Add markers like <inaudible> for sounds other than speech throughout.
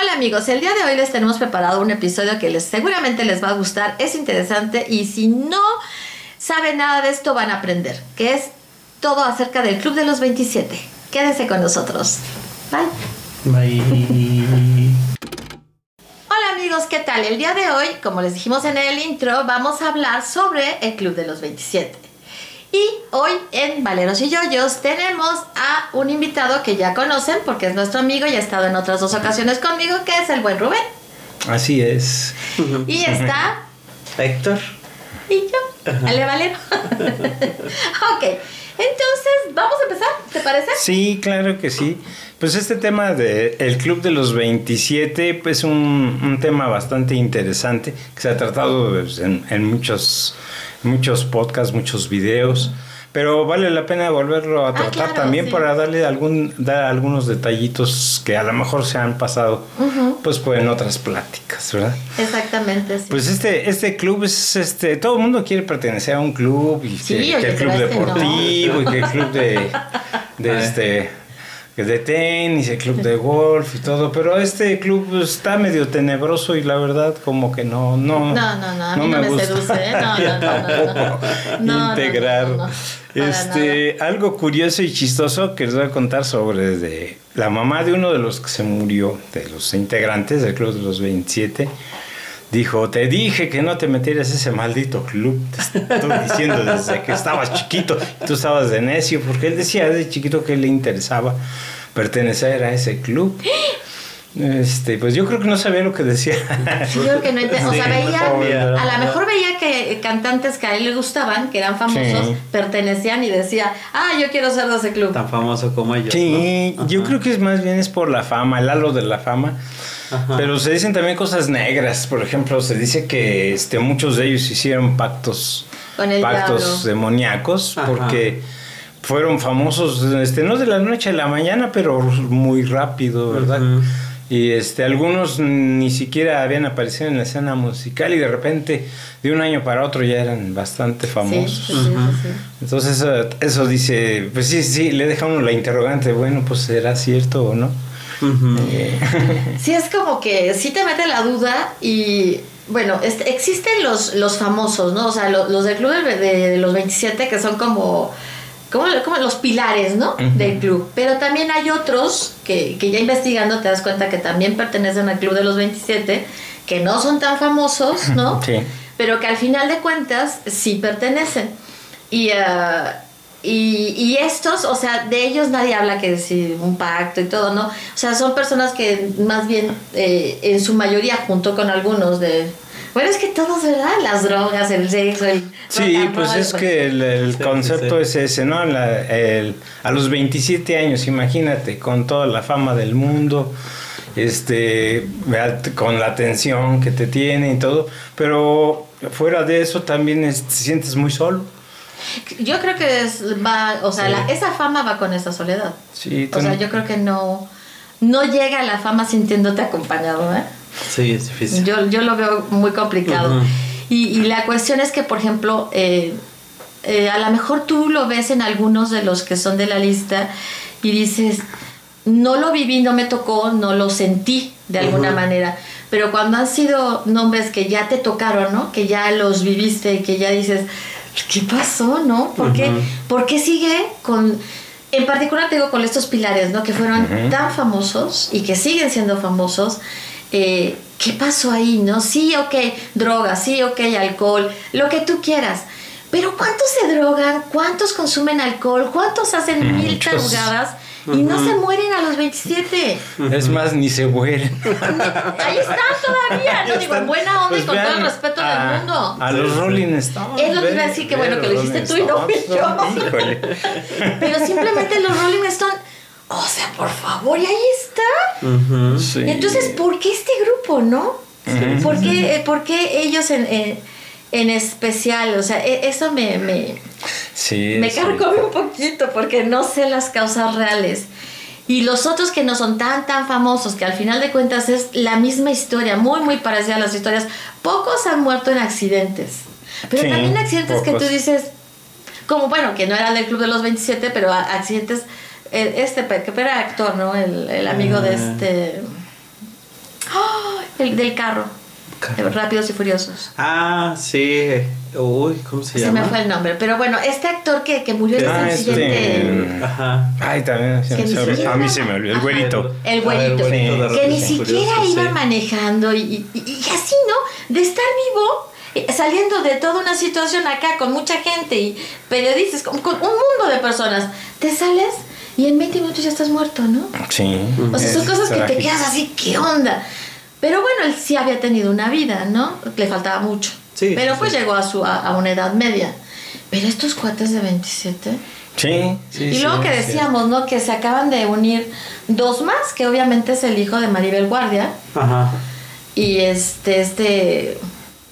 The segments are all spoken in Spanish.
Hola amigos, el día de hoy les tenemos preparado un episodio que les, seguramente les va a gustar, es interesante y si no saben nada de esto van a aprender, que es todo acerca del Club de los 27. Quédense con nosotros. Bye. Bye. Hola amigos, ¿qué tal? El día de hoy, como les dijimos en el intro, vamos a hablar sobre el Club de los 27. Y hoy en Valeros y Yoyos tenemos a un invitado que ya conocen porque es nuestro amigo y ha estado en otras dos ocasiones conmigo, que es el buen Rubén. Así es. Y está Héctor. y yo, Ale Valero. <laughs> ok, entonces vamos a empezar, ¿te parece? Sí, claro que sí. Pues este tema de el Club de los 27 pues un, un tema bastante interesante que se ha tratado en, en muchos, muchos podcasts, muchos videos. Pero vale la pena volverlo a Ah, tratar claro, también sí. para darle algún, dar algunos detallitos que a lo mejor se han pasado pues, pues en otras pláticas, ¿verdad? Exactamente, sí. Pues este, este club es este, todo el mundo quiere pertenecer a un club y Sí, que, que el club este no. deportivo y que el club de, de <laughs> este de tenis, el club de golf y todo, pero este club está medio tenebroso y la verdad como que no no No, no, no, a mí no, me, gusta. seduce, ¿eh? No, no, no, no, no. No, <laughs> no, integrar este algo curioso y chistoso que les voy a contar sobre de la mamá de uno de los que se murió de los integrantes del club de los 27 dijo te dije que no te metieras a ese maldito club te estoy diciendo desde que estabas chiquito tú estabas de necio porque él decía desde chiquito que le interesaba pertenecer a ese club este pues yo creo que no sabía lo que decía yo creo que no ente- O sea, veía, a lo mejor veía que cantantes que a él le gustaban, que eran famosos, Sí. pertenecían y decía, ah, yo quiero ser de ese club. Tan famoso como ellos. Sí, ¿no? yo creo que es más bien es por la fama, el halo de la fama. Ajá. Pero se dicen también cosas negras, por ejemplo, se dice que este, muchos de ellos hicieron pactos, Con el pactos diablo. demoníacos, Ajá. porque fueron famosos, este, no de la noche a la mañana, pero muy rápido, ¿verdad? Y este, algunos ni siquiera habían aparecido en la escena musical y de repente, de un año para otro, ya eran bastante famosos. sí, sí, sí, sí. Entonces eso, eso dice, pues sí, sí, le deja uno la interrogante, bueno, pues será cierto o no. Eh, <laughs> Sí, es como que sí te mete la duda y bueno, este, existen los, los famosos, ¿no? O sea, lo- los del club de, los 27 que son como, como, como los pilares, ¿no? Del club. Pero también hay otros que, que ya investigando te das cuenta que también pertenecen al club de los 27, que no son tan famosos, ¿no? <laughs> Sí. pero que al final de cuentas sí pertenecen. Y, ah, y, y estos, o sea, de ellos nadie habla que si un pacto y todo, ¿no? O sea, son personas que más bien, eh, en su mayoría, junto con algunos de... Bueno, es que todos, ¿verdad? Las drogas, el sexo, el... Sí, pues es que el, el Sí, concepto sí. es ese, ¿no? La- el- a los 27 años, imagínate, con toda la fama del mundo, este, vea, con la atención que te tiene y todo, pero fuera de eso también es- te sientes muy solo. Yo creo que es, va, o sea, Sí. la- esa fama va con esa soledad. Sí, O sea, yo creo que no, no llega a la fama sintiéndote acompañado, ¿eh? Sí, es difícil. Yo, yo lo veo muy complicado. Y, y la cuestión es que, por ejemplo, eh, eh, a lo mejor tú lo ves en algunos de los que son de la lista y dices, no lo viví, no me tocó, no lo sentí de alguna manera. Pero cuando han sido nombres que ya te tocaron, ¿no? Que ya los viviste y que ya dices, ¿qué pasó, no? ¿Por, qué, Ujú. ¿Por qué sigue con... En particular te digo con estos pilares, ¿no? Que fueron tan famosos y que siguen siendo famosos. eh, ¿Qué pasó ahí, no? Sí, ok, drogas, sí, ok, alcohol, lo que tú quieras. Pero ¿cuántos se drogan? ¿Cuántos consumen alcohol? ¿Cuántos hacen mil Muchos. tarugadas? Y no se mueren a los 27. Es más, ni se mueren. <laughs> Ahí están todavía, no digo, en buena onda y Pues con todo el respeto a, del mundo. A los Rolling Stones. Es lo que iba a decir, que bueno que lo dijiste Rolling tú y no fui yo. <laughs> Híjole. Pero simplemente los Rolling Stones, o sea, por favor, y ahí está. Sí. Entonces, ¿por qué este grupo, no? ¿Por qué, eh, por qué ellos en, en, en especial? O sea, e- eso me, me, Sí, me sí. carcome un poquito porque no sé las causas reales. Y los otros que no son tan, tan famosos, que al final de cuentas es la misma historia, muy, muy parecida a las historias. Pocos han muerto en accidentes. Pero Sí, también accidentes que tú dices, como bueno, que no era del Club de los 27, pero accidentes, eh, este, que era actor, ¿no? El, el amigo de Ah. este... el del carro. Rápidos y Furiosos. Ah, sí. Uy, ¿cómo se Se llama? me fue el nombre. Pero bueno, este actor que, que murió en Ah, ese este- accidente. Ajá. Ay, también. se me- se me- a mí se me olvidó. El güerito. El Ah, güerito. Sí. que ni siquiera Furiosos, iba sí. manejando y, y- así, ¿no? De estar vivo, eh, saliendo de toda una situación acá con mucha gente y periodistas, con, con un mundo de personas, te sales y en 20 minutos ya estás muerto, ¿no? Sí. O sea, son es cosas que te quedas así, ¿qué onda? Pero bueno, él sí había tenido una vida, ¿no? Le faltaba mucho. Sí, Pero sí, pues sí. llegó a, su, a, a una edad media. Pero estos cuates de 27... Sí, sí. y sí, luego que decíamos, ¿no? Que se acaban de unir dos más, que obviamente es el hijo de Maribel Guardia. Ajá. Y este, este.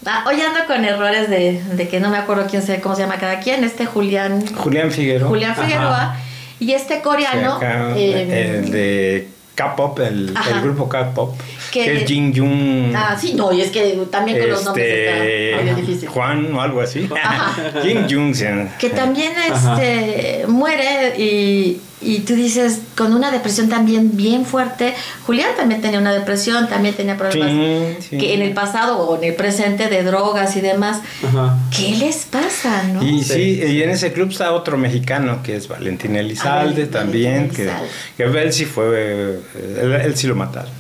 Ah, hoy ando con errores de, de que no me acuerdo quién sé cómo se llama cada quien. Este Julián. Julián Figueroa. Julián Ajá. Figueroa. Y este Sí, coreano. acá, eh, el de K-pop, el grupo K-pop, Que- que es Jin Jung. Ah, sí, no, y es que también con los nombres este, está. Juan o algo así. <laughs> Jin Jung. Que también Ajá. este muere y, y tú dices con una depresión también bien fuerte. Julián también tenía una depresión, también tenía problemas Sí, sí. que en el pasado o en el presente de drogas y demás. Ajá. ¿Qué les pasa, no? Y Sí, y en ese club está otro mexicano que es Valentín Elizalde Valentín también, que, Elizalde. que él sí fue, él, él sí lo mataron.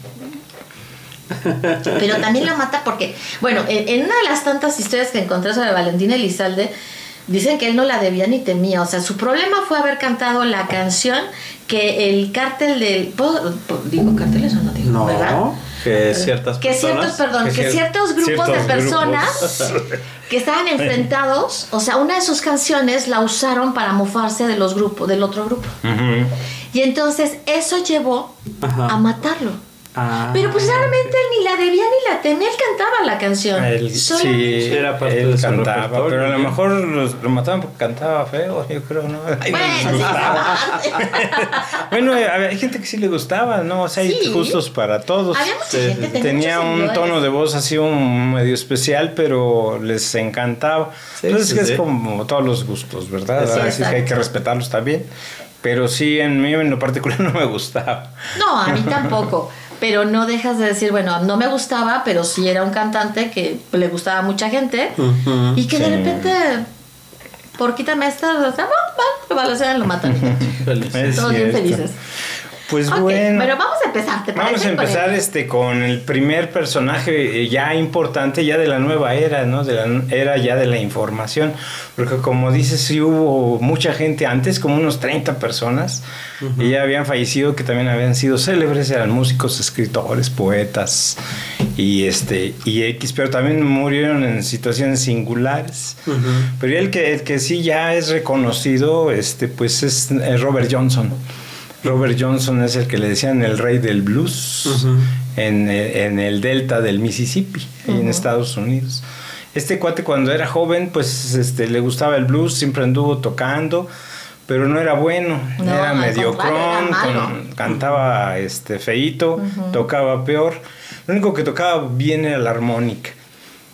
<laughs> Pero también lo mata porque, bueno, en, en una de las tantas historias que encontré sobre Valentín Elizalde, dicen que él no la debía ni temía. O sea, su problema fue haber cantado la canción que el cártel del. ¿puedo- puedo- ¿Digo cárteles o no digo? No. ¿Verdad? Que ciertas Que personas. ciertos, perdón, que que cier- ciertos grupos ciertos de personas grupos. <laughs> que estaban enfrentados, o sea, una de sus canciones la usaron para mofarse de los grupos, del otro grupo. Y entonces eso llevó Ajá. a matarlo. Ah. Pero pues realmente él ni la debía ni la temía, él cantaba la canción. Él, sí, Era parte él de cantaba, pero a lo ¿no? mejor los- lo mataban porque cantaba feo, yo creo, ¿no? <laughs> Ay, <laughs> Bueno, sí, gustaba. sí. Bueno, ver, hay gente que sí le gustaba, ¿no? O sea, hay Sí. gustos para todos. Había mucha Sí, gente, sí. tenía, un seguidores. tono de voz así un medio especial, pero les encantaba. Sí, Entonces es sí. como todos los gustos, ¿verdad? Sí, Así que hay que respetarlos también. Pero sí, en mí en lo particular <laughs> no me gustaba. No, a mí tampoco. Pero no dejas de decir, bueno, no me gustaba, pero sí era un cantante que le gustaba a mucha gente. Y que de repente, por quítame esta, o sea, va, va, lo lo matan. <laughs> Todos bien felices. Pues Ok, bueno. Pero vamos a empezar, ¿te Vamos a empezar Con el- este con el primer personaje eh, ya importante ya de la nueva era, ¿no? De la era ya de la información, porque como dices sí hubo mucha gente antes, como unos 30 personas, y ya habían fallecido que también habían sido célebres, eran músicos, escritores, poetas y este y X, pero también murieron en situaciones singulares. Ujú. Pero ya el que el que sí ya es reconocido, este pues es eh, Robert Johnson. Robert Johnson es el que le decían el rey del blues en, eh, en el delta del Mississippi, ahí en. Estados Unidos. Este cuate cuando era joven, pues este, le gustaba el blues, siempre anduvo tocando, pero no era bueno, No, era mediocrón, con- cantaba este, feíto, tocaba peor. Lo único que tocaba bien era la armónica.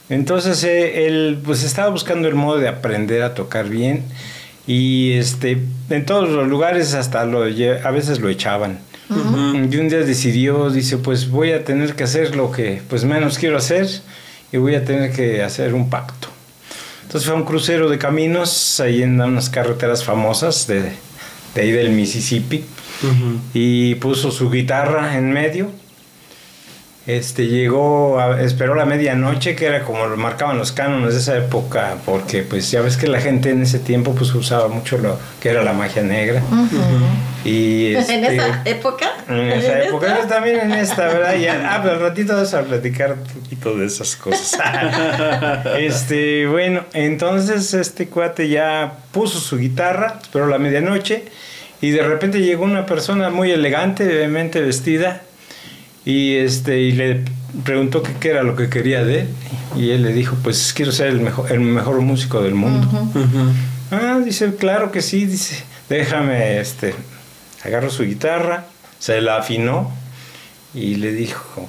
Entonces eh, él pues estaba buscando el modo de aprender a tocar bien y este en todos los lugares hasta lo a veces lo echaban. Ujú. Y un día decidió, dice, pues voy a tener que hacer lo que pues menos quiero hacer y voy a tener que hacer un pacto. Entonces fue a un crucero de caminos ahí en unas carreteras famosas de, de ahí del Mississippi Ujú. y puso su guitarra en medio. Este llegó, a- esperó la medianoche, que era como lo marcaban los cánones de esa época, porque pues ya ves que la gente en ese tiempo pues usaba mucho lo que era la magia negra. Y <laughs> ¿En este, esa época? en esa ¿En época, esta? también en esta, ¿verdad? Ya, ah, pero al ratito vamos a platicar un poquito de esas cosas. <laughs> este, bueno, entonces este cuate ya puso su guitarra, esperó la medianoche y de repente llegó una persona muy elegante, obviamente vestida, y este y le preguntó qué era lo que quería de él y él le dijo, pues quiero ser el mejor, el mejor músico del mundo. Ah, dice, claro que sí, dice, déjame, este, agarró su guitarra, se la afinó y le dijo,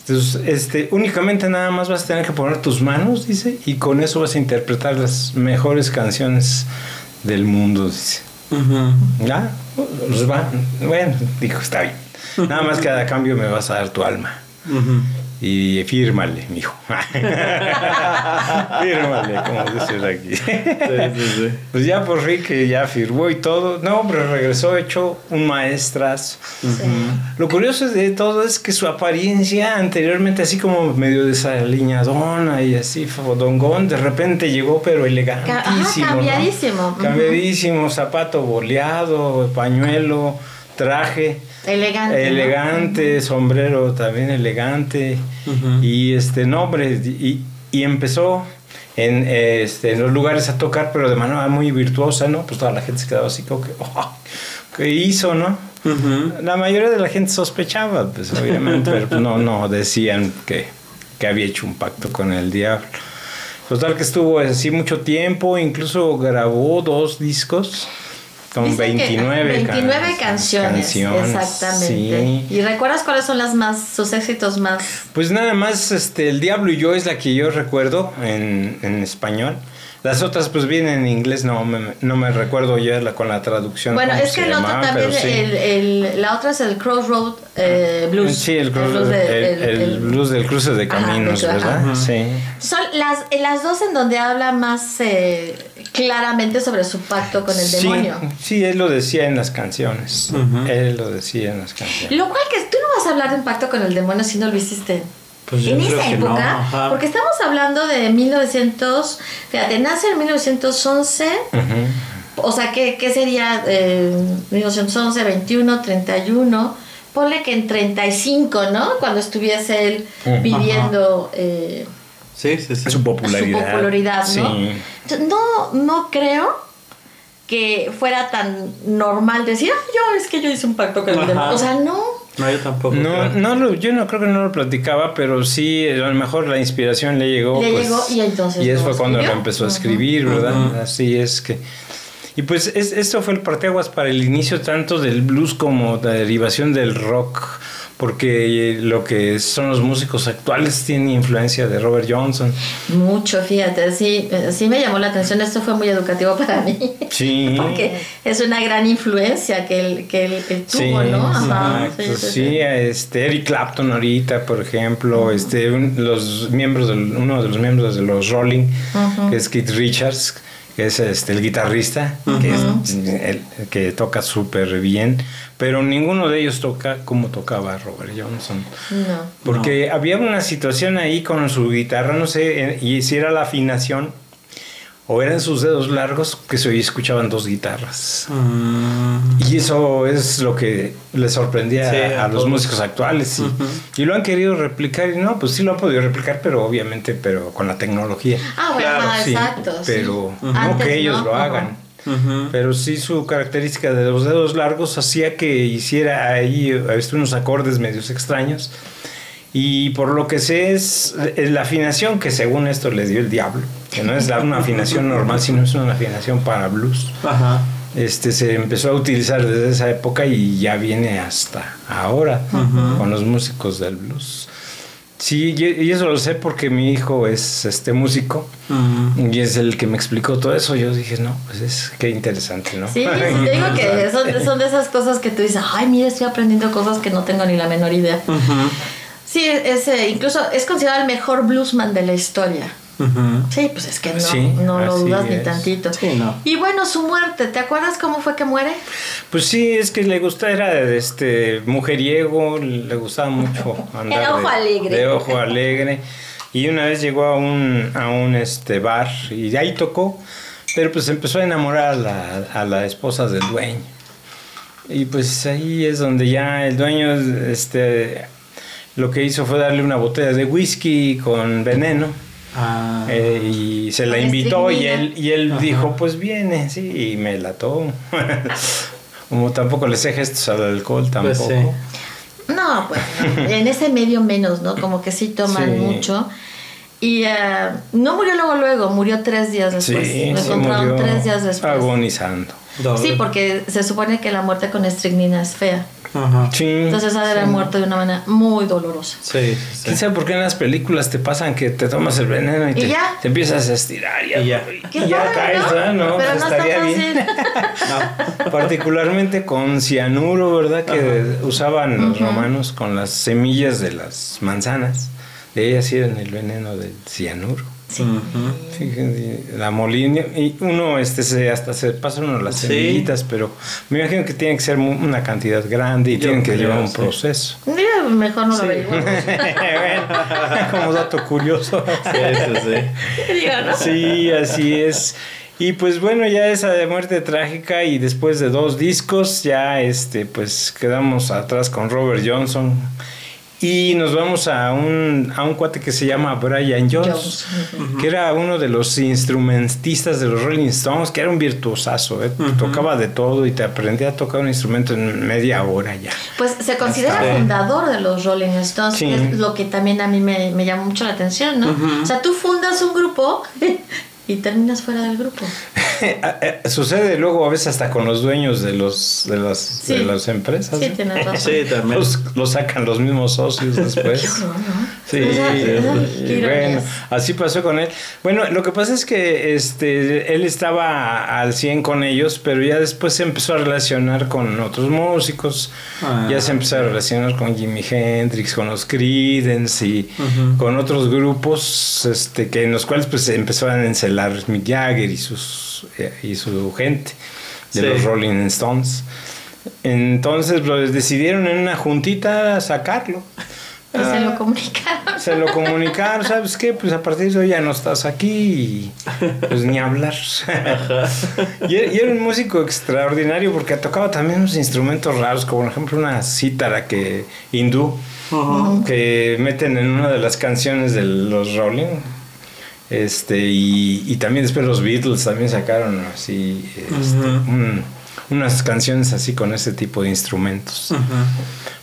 entonces, este, únicamente nada más vas a tener que poner tus manos, dice, y con eso vas a interpretar las mejores canciones del mundo, dice. ¿Ya? Pues va. Bueno, dijo, está bien. Nada más que a cambio me vas a dar tu alma. Ujú. y fírmale, mijo. <laughs> fírmale, como dices aquí. Sí, sí, sí. Pues ya por fin que ya firmó y todo. No, pero regresó hecho un maestras. Lo curioso de todo es que su apariencia anteriormente así como medio desaliñadona y así fodongón, de repente llegó pero elegantísimo. Ajá, ¿no? cambiadísimo. Ujú. Cambiadísimo, zapato boleado, pañuelo, traje. Elegante. ¿no? Elegante, sombrero también elegante. Y este nombre, y, y empezó en, este, en los lugares a tocar, pero de manera muy virtuosa, ¿no? Pues toda la gente se quedaba así como que, "Oh, ¿qué hizo, no? La mayoría de la gente sospechaba, pues obviamente, pero pues, no, no, decían que, que había hecho un pacto con el diablo. Total que estuvo así mucho tiempo, incluso grabó dos discos con Dicen que, 29, 29 can- canciones, exactamente. sí. ¿Y recuerdas cuáles son las más, sus éxitos más? Pues nada más, este, El Diablo y yo es la que yo recuerdo en, en español. Las otras pues vienen en inglés, no me, no me recuerdo ya la, con la traducción. Bueno, es que el otro también, sí. el, el- la otra es el Crossroad eh, Blues. Sí, el, cruce- de- el- el blues del cruce de caminos, ajá. ¿verdad? Ajá. Sí. Son las, las dos en donde habla más eh, claramente sobre su pacto con el sí, demonio. sí, él lo decía en las canciones. Él lo decía en las canciones. Lo cual que tú no vas a hablar de un pacto con el demonio si no lo hiciste. Pues en esa no, época, ajá. porque estamos hablando de 1900, fíjate, nace en 1911, Ujú. o sea, ¿qué, qué sería eh, 1911, 21, 31? Ponle que en 35, ¿no? Cuando estuviese él Ujú. viviendo eh, Sí, sí, sí. Su popularidad. su popularidad, ¿no? Sí. Entonces, no, no creo que fuera tan normal decir, "Ah, yo es que yo hice un pacto con el. O sea, no. No, yo tampoco. No, no lo- yo no creo que no lo platicaba, pero sí, a lo mejor la inspiración le llegó. Le pues, llegó y entonces Y eso fue cuando lo empezó a escribir, ¿verdad? Así es que. Y pues es- esto fue el parteaguas para el inicio tanto del blues como la derivación del rock, porque lo que son los músicos actuales tiene influencia de Robert Johnson. Mucho, fíjate, sí, eh, sí me llamó la atención, esto fue muy educativo para mí. Sí. <laughs> Porque es una gran influencia que él, que él, tuvo, Sí, ¿no? Ajá, exacto, sí, este Eric Clapton ahorita, por ejemplo, este un- los miembros del, uno de los miembros de los Rolling, que es Keith Richards, que es este el guitarrista, que, es- el- que toca súper bien, pero ninguno de ellos toca como tocaba Robert Johnson. No. Porque había una situación ahí con su guitarra, no sé, eh, y si era la afinación o eran sus dedos largos que se escuchaban dos guitarras. Mm, Y eso es lo que le sorprendía Sí, a, a los todos. músicos actuales. Y, Ujú. y lo han querido replicar y no, pues sí lo han podido replicar, pero obviamente pero con la tecnología. Ah, bueno, Claro, ajá, Sí, exacto. sí. pero no Antes, que ellos ¿no? lo hagan. ujú. Pero sí su característica de los dedos largos hacía que hiciera ahí este, unos acordes medios extraños. Y por lo que sé es, es la afinación que según esto le dio el diablo, que no es la- una afinación normal, sino es una afinación para blues. Ajá. Este se empezó a utilizar desde esa época y ya viene hasta ahora con los músicos del blues. Sí, y eso lo sé porque mi hijo es este músico y es el que me explicó todo eso. Yo dije, no, pues es qué interesante, ¿no? Sí, <laughs> sí, te digo que son, son de esas cosas que tú dices, ay, mira, estoy aprendiendo cosas que no tengo ni la menor idea. Ujú. Sí, es, eh, incluso es considerado el mejor bluesman de la historia. Sí, pues es que no, Sí, no lo dudas ni tantito. Sí, no. Y bueno, su muerte, ¿te acuerdas cómo fue que muere? Pues sí, es que le gusta, era este mujeriego, le gustaba mucho andar Era ojo de, alegre. de ojo alegre. Y una vez llegó a un, a un este bar y de ahí tocó, pero pues empezó a enamorar a la, a la esposa del dueño. Y pues ahí es donde ya el dueño este lo que hizo fue darle una botella de whisky con veneno. Ah. Eh, y se la invitó y él, y él Ajá. dijo, pues viene, sí, y me la tomó. <laughs> Como tampoco le sé gestos al alcohol, Pues tampoco. sí. No, pues no. en ese medio menos, ¿no? Como que sí toman Sí. mucho. Y eh, no murió luego, luego, murió tres días después. Sí, Lo sí, encontraron tres días después. agonizando. Doble. Sí, porque se supone que la muerte con estricnina es fea. Ajá. Sí. Entonces ha de haber muerto de una manera muy dolorosa. Sí, sí. ¿Quién sabe por qué en las películas te pasan que te tomas el veneno y, Y te, ya. te empiezas a estirar y ya, Y ya. y ya padre, caes, ¿no? No, Pero pues no estaría bien. <laughs> fácil. Particularmente con cianuro, ¿verdad? Que usaban los romanos con las semillas de las manzanas. de ellas eran el veneno del cianuro. Sí. Ujú. Fíjense, la molina y uno este se hasta se pasa uno las Sí. semillitas, pero me imagino que tiene que ser una cantidad grande y Yo tienen que llevar un sí. proceso. Mira, mejor no lo averiguamos. <laughs> Bueno, como dato curioso. ¿no? Sí, así es. Y pues bueno, ya esa de muerte trágica y después de dos discos ya este pues quedamos atrás con Robert Johnson y nos vamos a un, a un cuate que se llama Brian Jones, Jones, que era uno de los instrumentistas de los Rolling Stones, que era un virtuosazo, ¿eh? Tocaba de todo y te aprendía a tocar un instrumento en media hora ya. Pues se considera fundador de los Rolling Stones, Sí. que es lo que también a mí me, me llamó mucho la atención, ¿no? O sea, tú fundas un grupo y terminas fuera del grupo. <laughs> Eh, Sucede luego a veces hasta con los dueños de los de las, de las empresas. Sí, tienes razón. Sí, también. Los, los sacan los mismos socios <laughs> después. Qué horror, ¿no? Sí, bueno, así pasó con él. Bueno, lo que pasa es que este, él estaba al 100 con ellos, pero ya después se empezó a relacionar con otros músicos. Ah. Ya se empezó a relacionar con Jimi Hendrix, con los Creedence y con otros grupos este, que en los cuales pues empezaron a encelar Mick Jagger y, sus, eh, y su gente de Sí. los Rolling Stones. Entonces pues, decidieron en una juntita sacarlo. Y se Ah, lo comunicaron. se lo comunicaron, ¿sabes qué? Pues a partir de hoy ya no estás aquí y pues ni hablar. y, era- y era un músico extraordinario porque tocaba también unos instrumentos raros, como por ejemplo una cítara que hindú que meten en una de las canciones de los Rolling. Este, y, y también después los Beatles también sacaron así este, un- unas canciones así con ese tipo de instrumentos.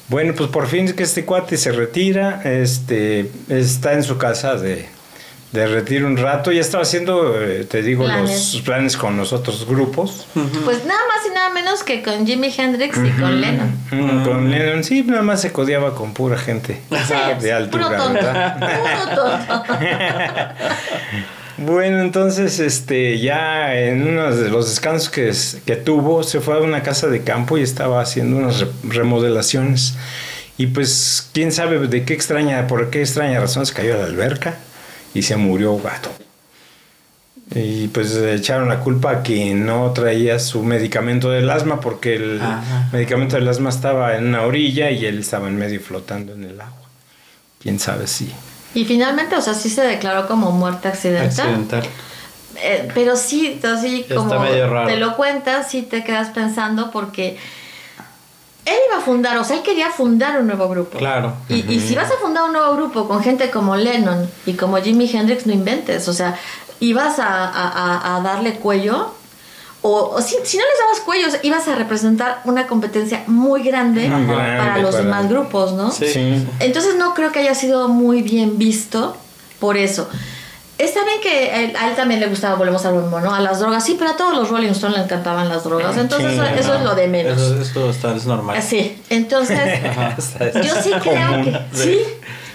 Bueno, pues por fin que este cuate se retira, este, está en su casa de, de retiro un rato, ya estaba haciendo, eh, te digo, Planes. los planes con los otros grupos. Pues nada más y nada menos que con Jimi Hendrix y con Lennon. Con Lennon, sí, nada más se codiaba con pura gente de altura, Puro tonto. ¿verdad? Puro tonto. <laughs> Bueno, entonces, este, ya en uno de los descansos que, que tuvo, se fue a una casa de campo y estaba haciendo unas re- remodelaciones. Y pues, quién sabe de qué extraña, por qué extraña razón se cayó a la alberca y se murió gato. Y pues echaron la culpa a que no traía su medicamento del asma porque el Ajá. medicamento del asma estaba en una orilla y él estaba en medio flotando en el agua. Quién sabe si. Y finalmente, o sea, sí se declaró como muerte accidental. Accidental. Eh, pero sí, así Está como medio raro. te lo cuentas, sí te quedas pensando porque él iba a fundar, o sea, él quería fundar un nuevo grupo. Claro. Y, y si vas a fundar un nuevo grupo con gente como Lennon y como Jimi Hendrix, no inventes. O sea, ibas a, a- a- a darle cuello. O, o si, si no les dabas cuello, o sea, ibas a representar una competencia muy grande, Muy para los para- demás grupos, ¿no? Sí. Sí. Entonces no creo que haya sido muy bien visto por eso. Está bien que a él, a él también le gustaba, volvemos al mismo, ¿no? A las drogas, sí, pero a todos los Rolling Stones le encantaban las drogas. Entonces Sí, eso, es lo de menos. Eso, eso está, es normal. Sí, entonces <laughs> yo sí creo común. que sí.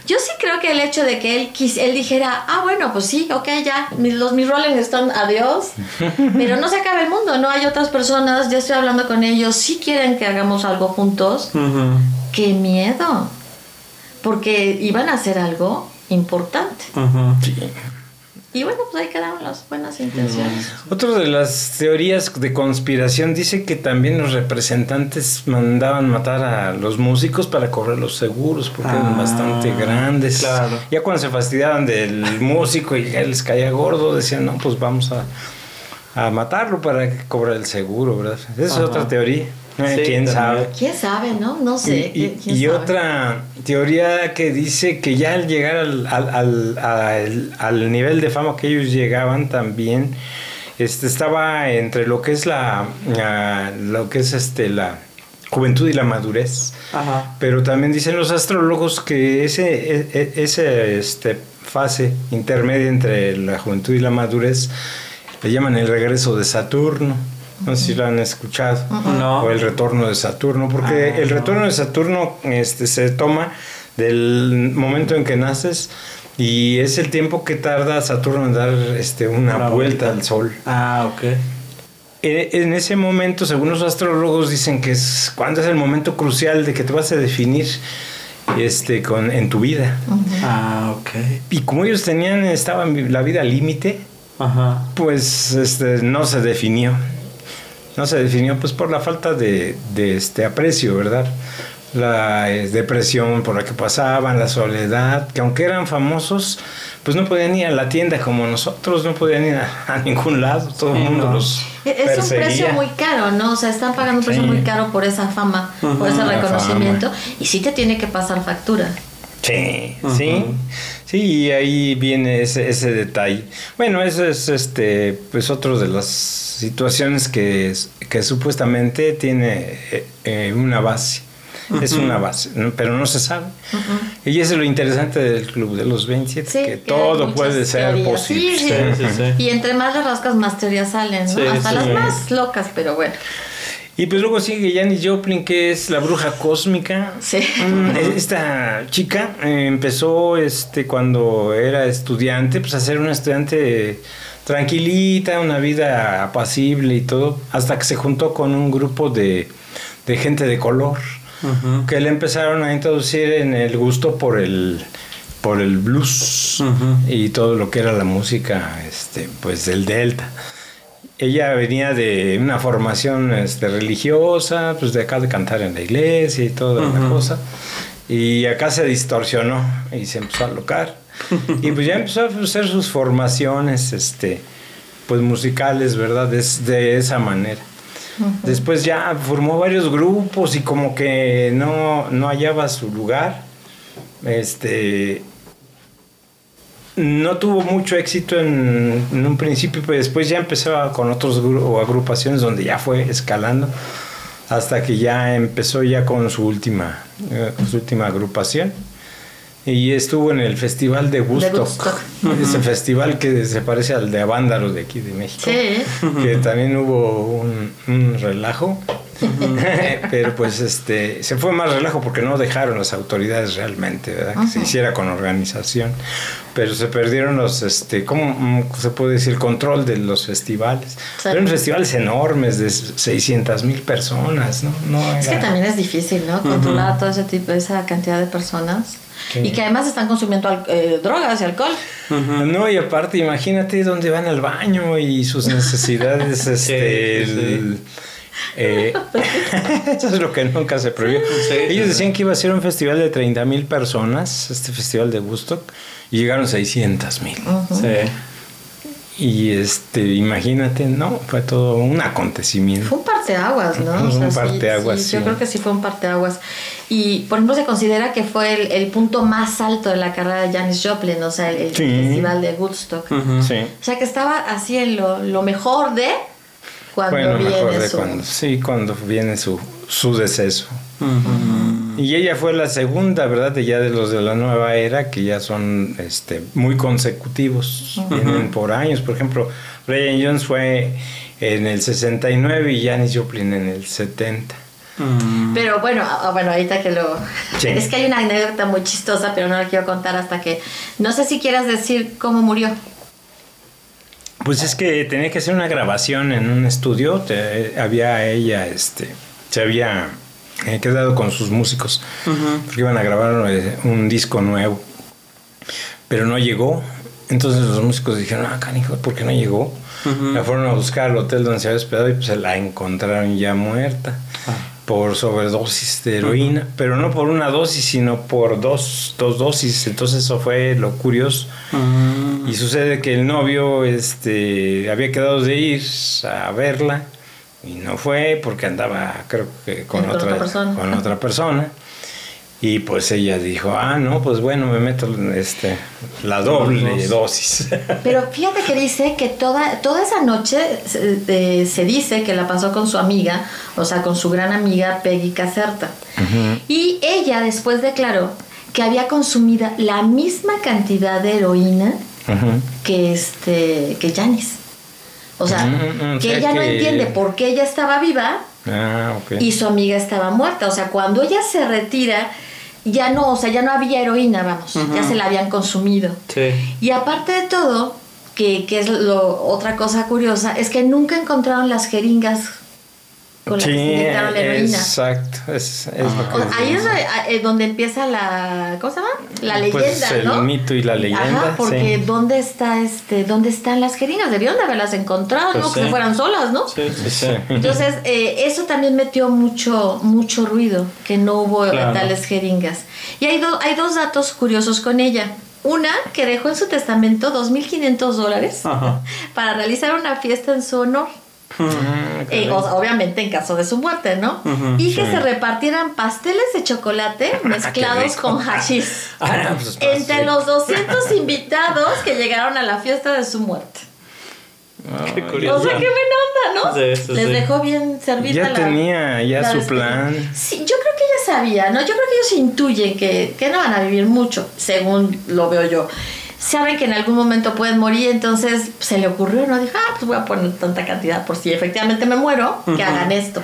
Yo sí creo que el hecho de que él quis, él dijera, ah, bueno, pues sí, ok, ya, mis, los mis Rolling Stones, adiós. <laughs> Pero no se acaba el mundo, ¿no? Hay otras personas, ya estoy hablando con ellos, sí quieren que hagamos algo juntos. ¡Qué miedo! Porque iban a hacer algo importante. Ujú. Sí. Y bueno, pues ahí quedaron las buenas intenciones. Otra de las teorías de conspiración dice que también los representantes mandaban matar a los músicos para cobrar los seguros porque eran Ah, bastante grandes. claro. Ya cuando se fastidiaban del músico y ya les caía gordo, decían, no, pues vamos a, a matarlo para que cobre el seguro, ¿verdad? Esa es Ajá. otra teoría. <laughs> Eh, Sí, ¿Quién sabe? ¿Quién sabe, no? No sé. Y, y- ¿quién y sabe? otra teoría que dice que ya al llegar al, al, al- al- al nivel de fama que ellos llegaban también, este, estaba entre lo que es la, ah, lo que es este, la juventud y la madurez. Ajá. Pero también dicen los astrólogos que ese, e- e- ese este, fase intermedia entre la juventud y la madurez le llaman el regreso de Saturno. No sé si lo han escuchado. No. O el retorno de Saturno. Porque Ah, el no. retorno de Saturno este, se toma del momento en que naces y es el tiempo que tarda Saturno en dar este, una, Una vuelta, vuelta. al Sol. Ah, ok. E- En ese momento, según los astrólogos, dicen que es cuando es el momento crucial de que te vas a definir este, con, en tu vida. Ah, ok. Y como ellos tenían, estaban la vida límite, Ajá. pues este, no se definió. No se definió pues por la falta de, de este aprecio, ¿verdad? La eh, depresión por la que pasaban, la soledad, que aunque eran famosos, pues no podían ir a la tienda como nosotros, no podían ir a, a ningún lado, todo el mundo no. los E-, Es un precio muy caro, ¿no? O sea, están pagando un precio Sí. muy caro por esa fama, por ese reconocimiento. Y sí te tiene que pasar factura. Sí, sí. Sí, y ahí viene ese, ese detalle. Bueno, eso es este, pues otro de las situaciones que, que supuestamente tiene eh, eh, una base. Es una base, ¿no? pero no se sabe. Y eso es lo interesante del Club de los 27, Sí, que que todo puede ser teorías. posible. Sí, Sí, sí, sí. Y entre más le rascas, más teorías salen, ¿no? Sí, Hasta sí. las más locas, pero bueno. Y pues luego sigue Janis Joplin, que es la bruja cósmica. Sí. Mm, Esta chica eh, empezó este cuando era estudiante, pues a ser una estudiante tranquilita, una vida apacible y todo, hasta que se juntó con un grupo de, de gente de color que le empezaron a introducir en el gusto por el por el blues y todo lo que era la música este pues del delta ella venía de una formación este, religiosa pues de acá de cantar en la iglesia y toda la Ujú. cosa y acá se distorsionó y se empezó a locar <laughs> y pues ya empezó a hacer sus formaciones este pues musicales verdad de esa manera Después ya formó varios grupos y como que no, no hallaba su lugar. Este no tuvo mucho éxito en, en un principio, pero después ya empezó con otros o agrupaciones donde ya fue escalando hasta que ya empezó ya con su última eh, su última agrupación y estuvo en el festival de Woodstock, Woodstock. ese festival que se parece al de Avándaro de aquí de México Sí. que también hubo un, un relajo. <laughs> Pero pues este se fue más relajo porque no dejaron las autoridades realmente, ¿verdad? Que se hiciera con organización. Pero se perdieron los, este, ¿cómo mm, se puede decir? Control de los festivales. Sí. Eran festivales enormes de 600 mil personas, ¿no? no Es que también es difícil, ¿no? Controlar todo ese tipo, esa cantidad de personas. Y que además están consumiendo al- eh, drogas y alcohol. No, y aparte, imagínate dónde van al baño y sus necesidades, <laughs> este, Sí, sí, sí. el- eh, <laughs> <laughs> eso es lo que nunca se prohibió. Sí, Ellos decían que iba a ser un festival de 30 mil personas, este festival de Woodstock, y llegaron 600 mil. Sí. Y este, imagínate, no, fue todo un acontecimiento. Fue un parteaguas, ¿no? Ujú, un sí, parteaguas, sí, Yo creo que sí fue un parteaguas. Y, por ejemplo, se considera que fue el, el punto más alto de la carrera de Janis Joplin, o sea, el, el Sí. festival de Woodstock. O sea, que estaba así en lo, lo mejor de cuando Bueno, viene mejor de su... cuando, sí, cuando viene su, su deceso. Ujú. Y ella fue la segunda, ¿verdad? De ya de los de la nueva era, que ya son este, muy consecutivos. Vienen por años. Por ejemplo, Brian Jones fue en el 69 y Janis Joplin en el 70. Mm. Pero bueno, ah, bueno, ahorita que lo... Sí. Es que hay una anécdota muy chistosa, pero no la quiero contar hasta que... No sé si quieras decir cómo murió. Pues es que tenía que hacer una grabación en un estudio. te- había ella, este, se había eh, quedado con sus músicos porque iban a grabar eh, un disco nuevo, pero no llegó. Entonces los músicos dijeron, ah, canijo, ¿por qué no llegó? La fueron a buscar al hotel donde se había hospedado y pues se la encontraron ya muerta Ah. Por sobredosis de heroína, pero no por una dosis, sino por dos, dos dosis. Entonces eso fue lo curioso. Mm. Y sucede que el novio este, había quedado de ir a verla y no fue porque andaba, creo que con, Con otra otra, persona. con otra persona. Y pues ella dijo, ah, no, pues bueno, me meto este, la doble Dos. dosis. <laughs> Pero fíjate que dice que toda, toda esa noche se, de- se dice que la pasó con su amiga, o sea, con su gran amiga Peggy Caserta. Y ella después declaró que había consumido la misma cantidad de heroína que este que Janis. O sea, Mm, mm, o que sea ella no entiende por qué ella estaba viva Ah, y su amiga estaba muerta. O sea, cuando ella se retira, ya no, o sea, ya no había heroína, vamos, ya se la habían consumido. Sí. Y aparte de todo, que, que es lo, otra cosa curiosa, es que nunca encontraron las jeringas con la que se Sí, inyectaron la heroína. exacto. Es, es lo que ahí es eh, donde empieza la ¿cómo se llama? La leyenda, Pues, el ¿no? mito y la leyenda, Ajá, porque sí. dónde está este, dónde están las jeringas, debieron de haberlas encontrado, Pues no que se fueran solas, ¿no? Sí, sí, sí. Entonces, <laughs> eh, eso también metió mucho, mucho ruido, que no hubo Claro. tales jeringas. Y hay, do- hay dos datos curiosos con ella. Una, que dejó en su testamento 2.500 dólares <laughs> para realizar una fiesta en su honor. Ah, Eh, o obviamente en caso de su muerte, ¿no? Y que sí. se repartieran pasteles de chocolate <laughs> mezclados rico. con hashish. <laughs> Ah, pues, Entre sí. los 200 invitados que llegaron a la fiesta de su muerte. Qué O curioso. sea, qué buena onda, ¿no? Sí, Les sí. dejó bien servida Ya la- tenía ya la su despedida. plan. Sí, yo creo que ella sabía, ¿no? Yo creo que ellos intuyen que, que no van a vivir mucho, según lo veo yo. Saben que en algún momento pueden morir, entonces se le ocurrió, ¿no? Dijo, ah, pues voy a poner tanta cantidad por si efectivamente me muero, que hagan esto.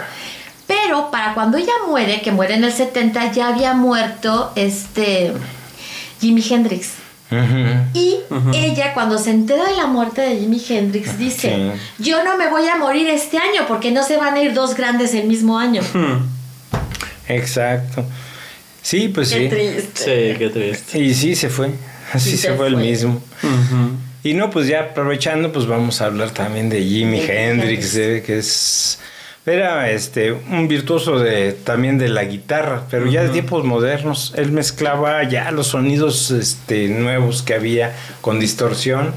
Pero para cuando ella muere, que muere en el 70, ya había muerto este Jimi Hendrix. Y ella, cuando se entera de la muerte de Jimi Hendrix, dice: Yo no me voy a morir este año porque no se van a ir dos grandes el mismo año. Exacto. Sí, pues Qué sí. triste. Sí, qué triste. Y sí se fue. Así Sí se, fue el mismo. Y no, pues ya aprovechando, pues vamos a hablar también de Jimi De Hendrix, eh, que es era este un virtuoso de también de la guitarra, pero ya de tiempos modernos. Él mezclaba ya los sonidos este nuevos que había con distorsión.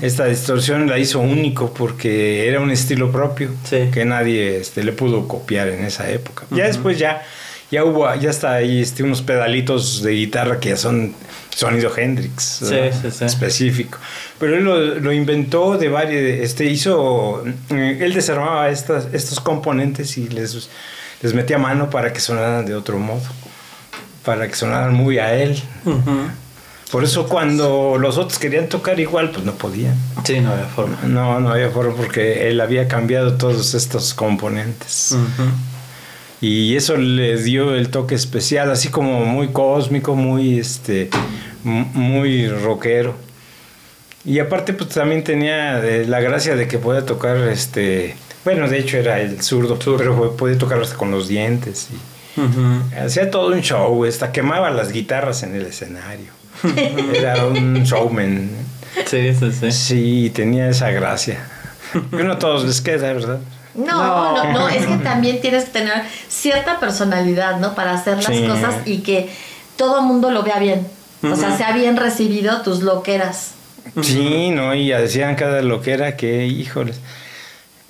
Esta distorsión la hizo único porque era un estilo propio Sí. que nadie este, le pudo copiar en esa época. Ya después ya ya hubo ya está ahí este, unos pedalitos de guitarra que ya son sonido Hendrix Sí, sí, sí. específico. Pero él lo, lo inventó de varios, este hizo eh, él desarmaba estas estos componentes y les les metía mano para que sonaran de otro modo, para que sonaran muy a él. Ujú. Por eso cuando los otros querían tocar igual, pues no podían. Sí, no había forma. No, no había forma porque él había cambiado todos estos componentes. Ujú. Y eso le dio el toque especial, así como muy cósmico, muy este muy rockero. Y aparte pues también tenía eh, la gracia de que podía tocar este, bueno, de hecho era el zurdo, pero podía tocar hasta con los dientes y Ujú. hacía todo un show, hasta quemaba las guitarras en el escenario. <laughs> Era un showman. Sí, sí, sí. Sí, tenía esa gracia. Que no a todos les queda, ¿verdad? No, No. no, no, es que <laughs> también tienes que tener cierta personalidad, ¿no? Para hacer las Sí. cosas y que todo el mundo lo vea bien. O sea, sea bien recibido tus loqueras. Sí, no, y decían cada loquera que, híjoles.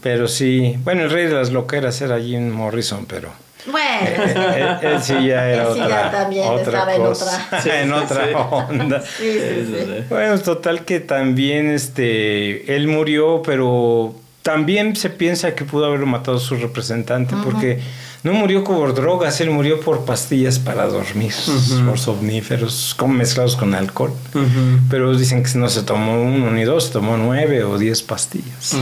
Pero sí, bueno, el rey de las loqueras era Jim Morrison, pero Bueno, él, él sí ya era Él sí ya otra, también otra estaba en cosa, otra. <laughs> en otra Sí. onda. sí, sí, Sí, sí. sí, sí. Bueno, total que también este él murió, pero también se piensa que pudo haberlo matado su representante porque no murió por drogas, él murió por pastillas para dormir, por somníferos, como mezclados con alcohol. Pero dicen que no se tomó uno ni dos, se tomó nueve o diez pastillas.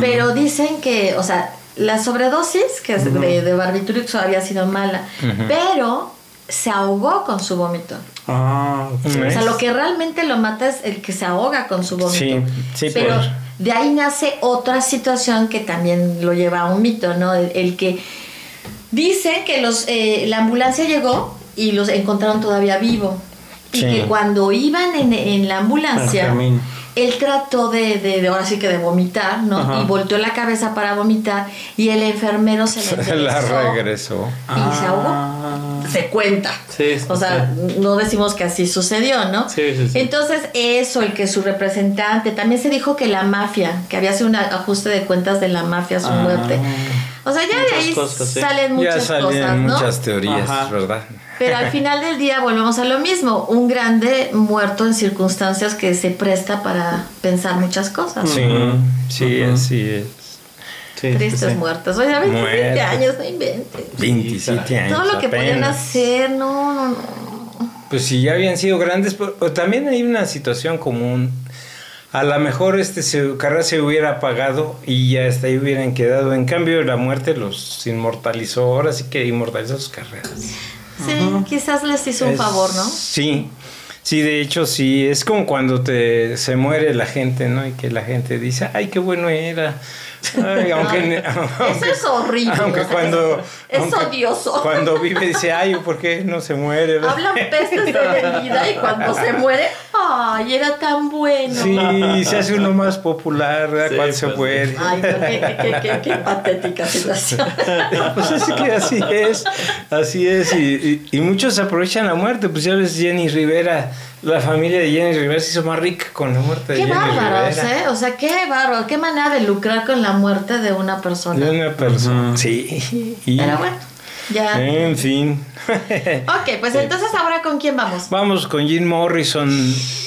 Pero dicen que, o sea, la sobredosis que es de, de barbitúricos había sido mala, pero se ahogó con su vómito. Ah, ok. Mm. O sea, lo que realmente lo mata es el que se ahoga con su vómito. Sí, sí, Pero por- de ahí nace otra situación que también lo lleva a un mito, ¿no? El, el que dicen que los, eh, la ambulancia llegó y los encontraron todavía vivo. Y Sí. que cuando iban en, en la ambulancia. Él trató de, de, de ahora sí que de vomitar, ¿no? Ajá. Y volteó la cabeza para vomitar y el enfermero se le Se <laughs> la regresó. y se ahogó. Ah. Se cuenta. Sí, sí, O sea, no decimos que así sucedió, ¿no? Sí, sí, sí. Entonces, eso, el que su representante, también se dijo que la mafia, que había sido un ajuste de cuentas de la mafia a su Ah. muerte. O sea, ya de ahí cosas, sí. salen muchas ya salen cosas, ¿no? muchas teorías, Ajá. ¿verdad? Pero al final del día volvemos a lo mismo, un grande muerto en circunstancias que se presta para pensar muchas cosas. Sí, Ujú. sí, así es. Sí, Tristes sí. muertos. Oye, 27 Muertos. años, no inventes. 27 años. Todo lo que podían hacer, no, no, no. Pues si ya habían sido grandes, pero pero también hay una situación común. A lo mejor este su carrera se hubiera apagado y ya hasta ahí hubieran quedado. En cambio, la muerte los inmortalizó. Ahora sí que inmortalizó sus carreras. Sí, quizás les hizo un Es- favor, ¿no? Sí, sí, de hecho sí. Es como cuando te se muere la gente, ¿no? Y que la gente dice, ay, qué bueno era. Ay, <laughs> aunque, Eso es horrible. Aunque o sea, cuando. Es, aunque odioso. <laughs> Cuando vive dice, ay, ¿por qué no se muere? Hablan pestes de vida y cuando se muere, ay, era tan bueno. Sí, se hace uno más popular ¿verdad? Sí, cuando se pues, muere. Ay, no, qué, qué, qué, qué patética situación. <laughs> Pues es que así es, así es. Y, y- y muchos aprovechan la muerte. Pues ya ves, Jenny Rivera, la familia de Jenny Rivera se hizo más rica con la muerte de Qué Jenny bárbaros, Rivera. ¿eh? O sea, qué bárbaro, qué manera de lucrar con la muerte de una persona. De una persona. Ujú. Sí. Y, Pero bueno, ya. En fin. Ok, pues <laughs> entonces ahora con quién vamos. Vamos con Jim Morrison,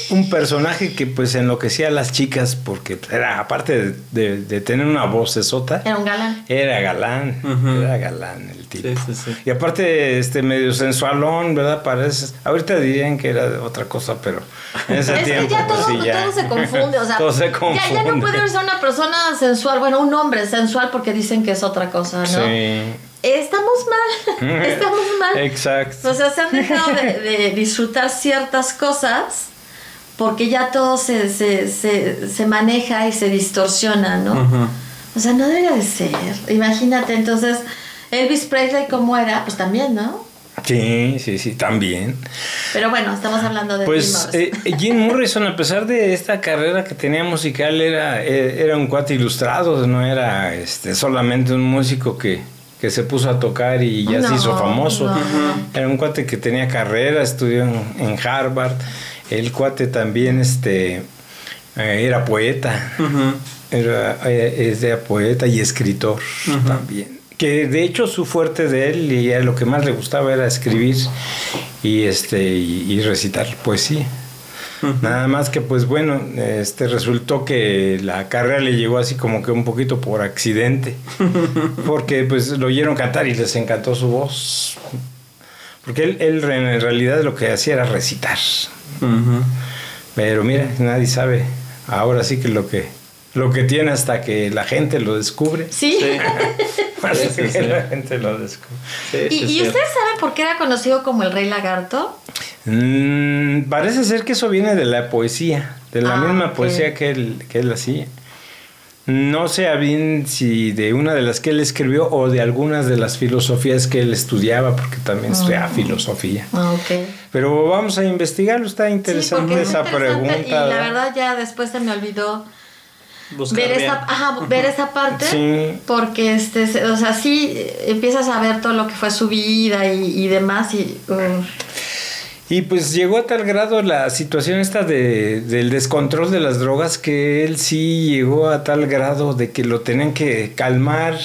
un personaje que pues enloquecía a las chicas porque era, aparte de, de- de tener una voz esota, Era un galán. era galán, Ujú. era galán el tipo. Sí, sí, sí. Y aparte, este medio sensualón, ¿verdad? Parece, ahorita dirían que era de otra cosa, pero en ese Es que tiempo ya pues, todo, sí, ya. todo se confunde, o sea, <laughs> todo se ya, ya no confunde. puede ser una persona sensual, bueno, un hombre sensual porque dicen que es otra cosa, ¿no? Sí. Estamos mal, <laughs> estamos mal. Exacto. O sea, se han dejado de, de disfrutar ciertas cosas porque ya todo se, se, se, se maneja y se distorsiona, ¿no? O sea, no debería de ser. Imagínate, entonces, Elvis Presley como era, pues también, ¿no? Sí, sí, sí, también. Pero bueno, estamos hablando de Jim Pues Morrison. eh, Jim Morrison, a pesar de esta carrera que tenía musical, era, eh, era un cuate ilustrado, no era este, solamente un músico que, que se puso a tocar y ya se hizo famoso. no. Era un cuate que tenía carrera, estudió en, en Harvard. El cuate también este, eh, era poeta. Ujú. Era, eh, es de poeta y escritor también. Que de hecho su fuerte de él y a lo que más le gustaba era escribir y este y, y recitar poesía. Nada más que pues bueno, este resultó que la carrera le llegó así como que un poquito por accidente. <laughs> Porque pues lo oyeron cantar y les encantó su voz. Porque él, él en realidad lo que hacía era recitar. Pero mira, nadie sabe. Ahora sí que lo que lo que tiene hasta que la gente lo descubre. Sí. Sí. <laughs> Hasta Sí, sí, que sí. la gente lo descubre. Sí, ¿Y, sí, y sí. ustedes saben por qué era conocido como el Rey Lagarto? Mm, parece ser que eso viene de la poesía, de la Ah, misma ok. poesía que él, que él hacía. No sé a bien si de una de las que él escribió o de algunas de las filosofías que él estudiaba, porque también estudiaba filosofía. Ah, ok. Pero vamos a investigarlo, está Sí, interesante es esa interesante pregunta. Y la verdad ya después se me olvidó Buscar ver bien. esa, ajá, ver esa parte. Sí. Porque, este, o sea, sí empiezas a ver todo lo que fue su vida y, y demás. Y, uh, Y pues llegó a tal grado la situación esta de, del descontrol de las drogas que él sí llegó a tal grado de que lo tenían que calmar,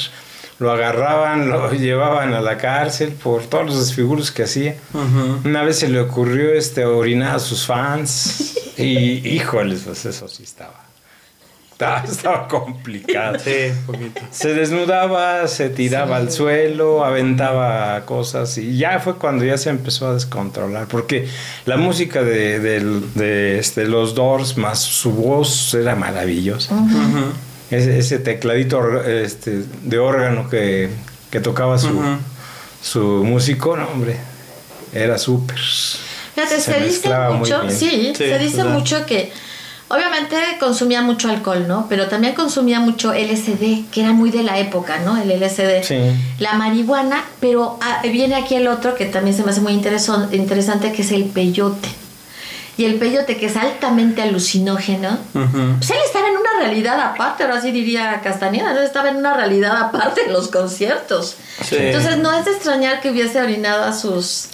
lo agarraban, lo <laughs> llevaban a la cárcel por todos los desfiguros que hacía. Ujú. Una vez se le ocurrió este orinar a sus fans <laughs> y híjoles, pues eso sí estaba. Estaba, estaba complicado. Sí, un poquito. Se desnudaba, se tiraba Sí. al suelo, aventaba cosas y ya fue cuando ya se empezó a descontrolar, porque la música de, de, este, los Doors más su voz era maravillosa. Ese, ese tecladito este, de órgano que, que tocaba su, su músico, no, hombre, era súper. Fíjate, se, dice mucho, sí, Sí, se dice ¿verdad? mucho que obviamente consumía mucho alcohol, ¿no? Pero también consumía mucho LSD, que era muy de la época, ¿no? El LSD. Sí. La marihuana, pero ah, viene aquí el otro que también se me hace muy interesante, que es el peyote. Y el peyote, que es altamente alucinógeno, Ujú. pues él estaba en una realidad aparte, ahora sí diría Castañeda, él estaba en una realidad aparte en los conciertos. Sí. Entonces no es de extrañar que hubiese orinado a sus...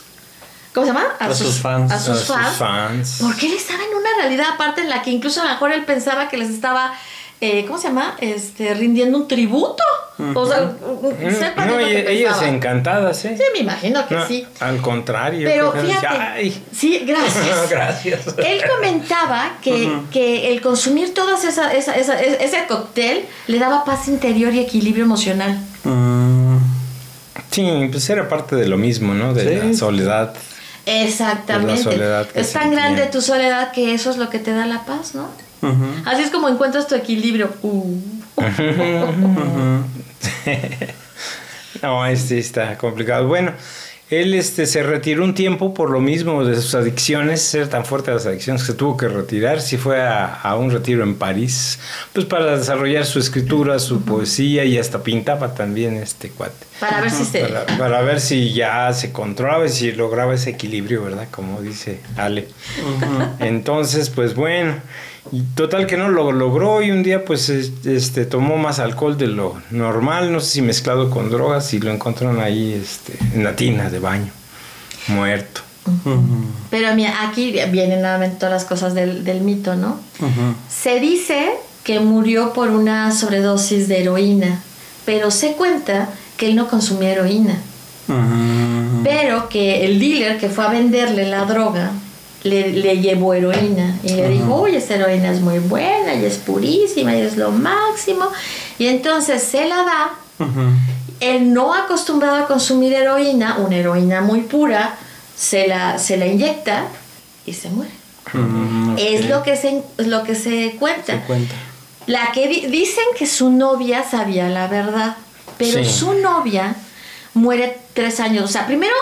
¿Cómo se llama? A sus fans. A A sus sus fans. fans. Porque él estaba en una realidad aparte en la que incluso a lo mejor él pensaba que les estaba, eh, ¿cómo se llama? Este, rindiendo un tributo. O sea, sepa No, de lo y que ellas encantadas, ¿eh? Sí, me imagino que No, sí. Al contrario. Pero fíjate, "Ay". sí, gracias. <laughs> Gracias. Él comentaba que, que el consumir todo esa, esa, esa- ese cóctel le daba paz interior y equilibrio emocional. Mm. Sí, pues era parte de lo mismo, ¿no? De Sí. la soledad. Exactamente. Es la soledad que es tan grande tu soledad que eso es lo que te da la paz, ¿no? Así es como encuentras tu equilibrio. Uh. <laughs> <laughs> No, este está complicado. Bueno, Él este, se retiró un tiempo por lo mismo de sus adicciones, ser tan fuerte las adicciones que se tuvo que retirar. Sí fue a, a un retiro en París, pues para desarrollar su escritura, su poesía y hasta pintaba también este cuate. Para ver si se... Para, para ver si ya se controlaba y si lograba ese equilibrio, ¿verdad? Como dice Ale. Entonces, pues bueno, y total que no lo logró y un día pues es- este tomó más alcohol de lo normal, no sé si mezclado con drogas y lo encontraron ahí este, en la tina de baño, muerto. Pero mira, aquí vienen nuevamente todas las cosas del, del mito, ¿no? Se dice que murió por una sobredosis de heroína, pero se cuenta que él no consumía heroína, pero que el dealer que fue a venderle la droga le, le llevó heroína y le dijo, uy, esta heroína es muy buena y es purísima y es lo máximo. Y entonces se la da él no acostumbrado a consumir heroína, una heroína muy pura, se la, se la inyecta y se muere. Ok. Es lo que se, lo que se cuenta. Se cuenta. La que di- dicen que su novia sabía la verdad, pero Sí. su novia muere tres años. O sea, primero,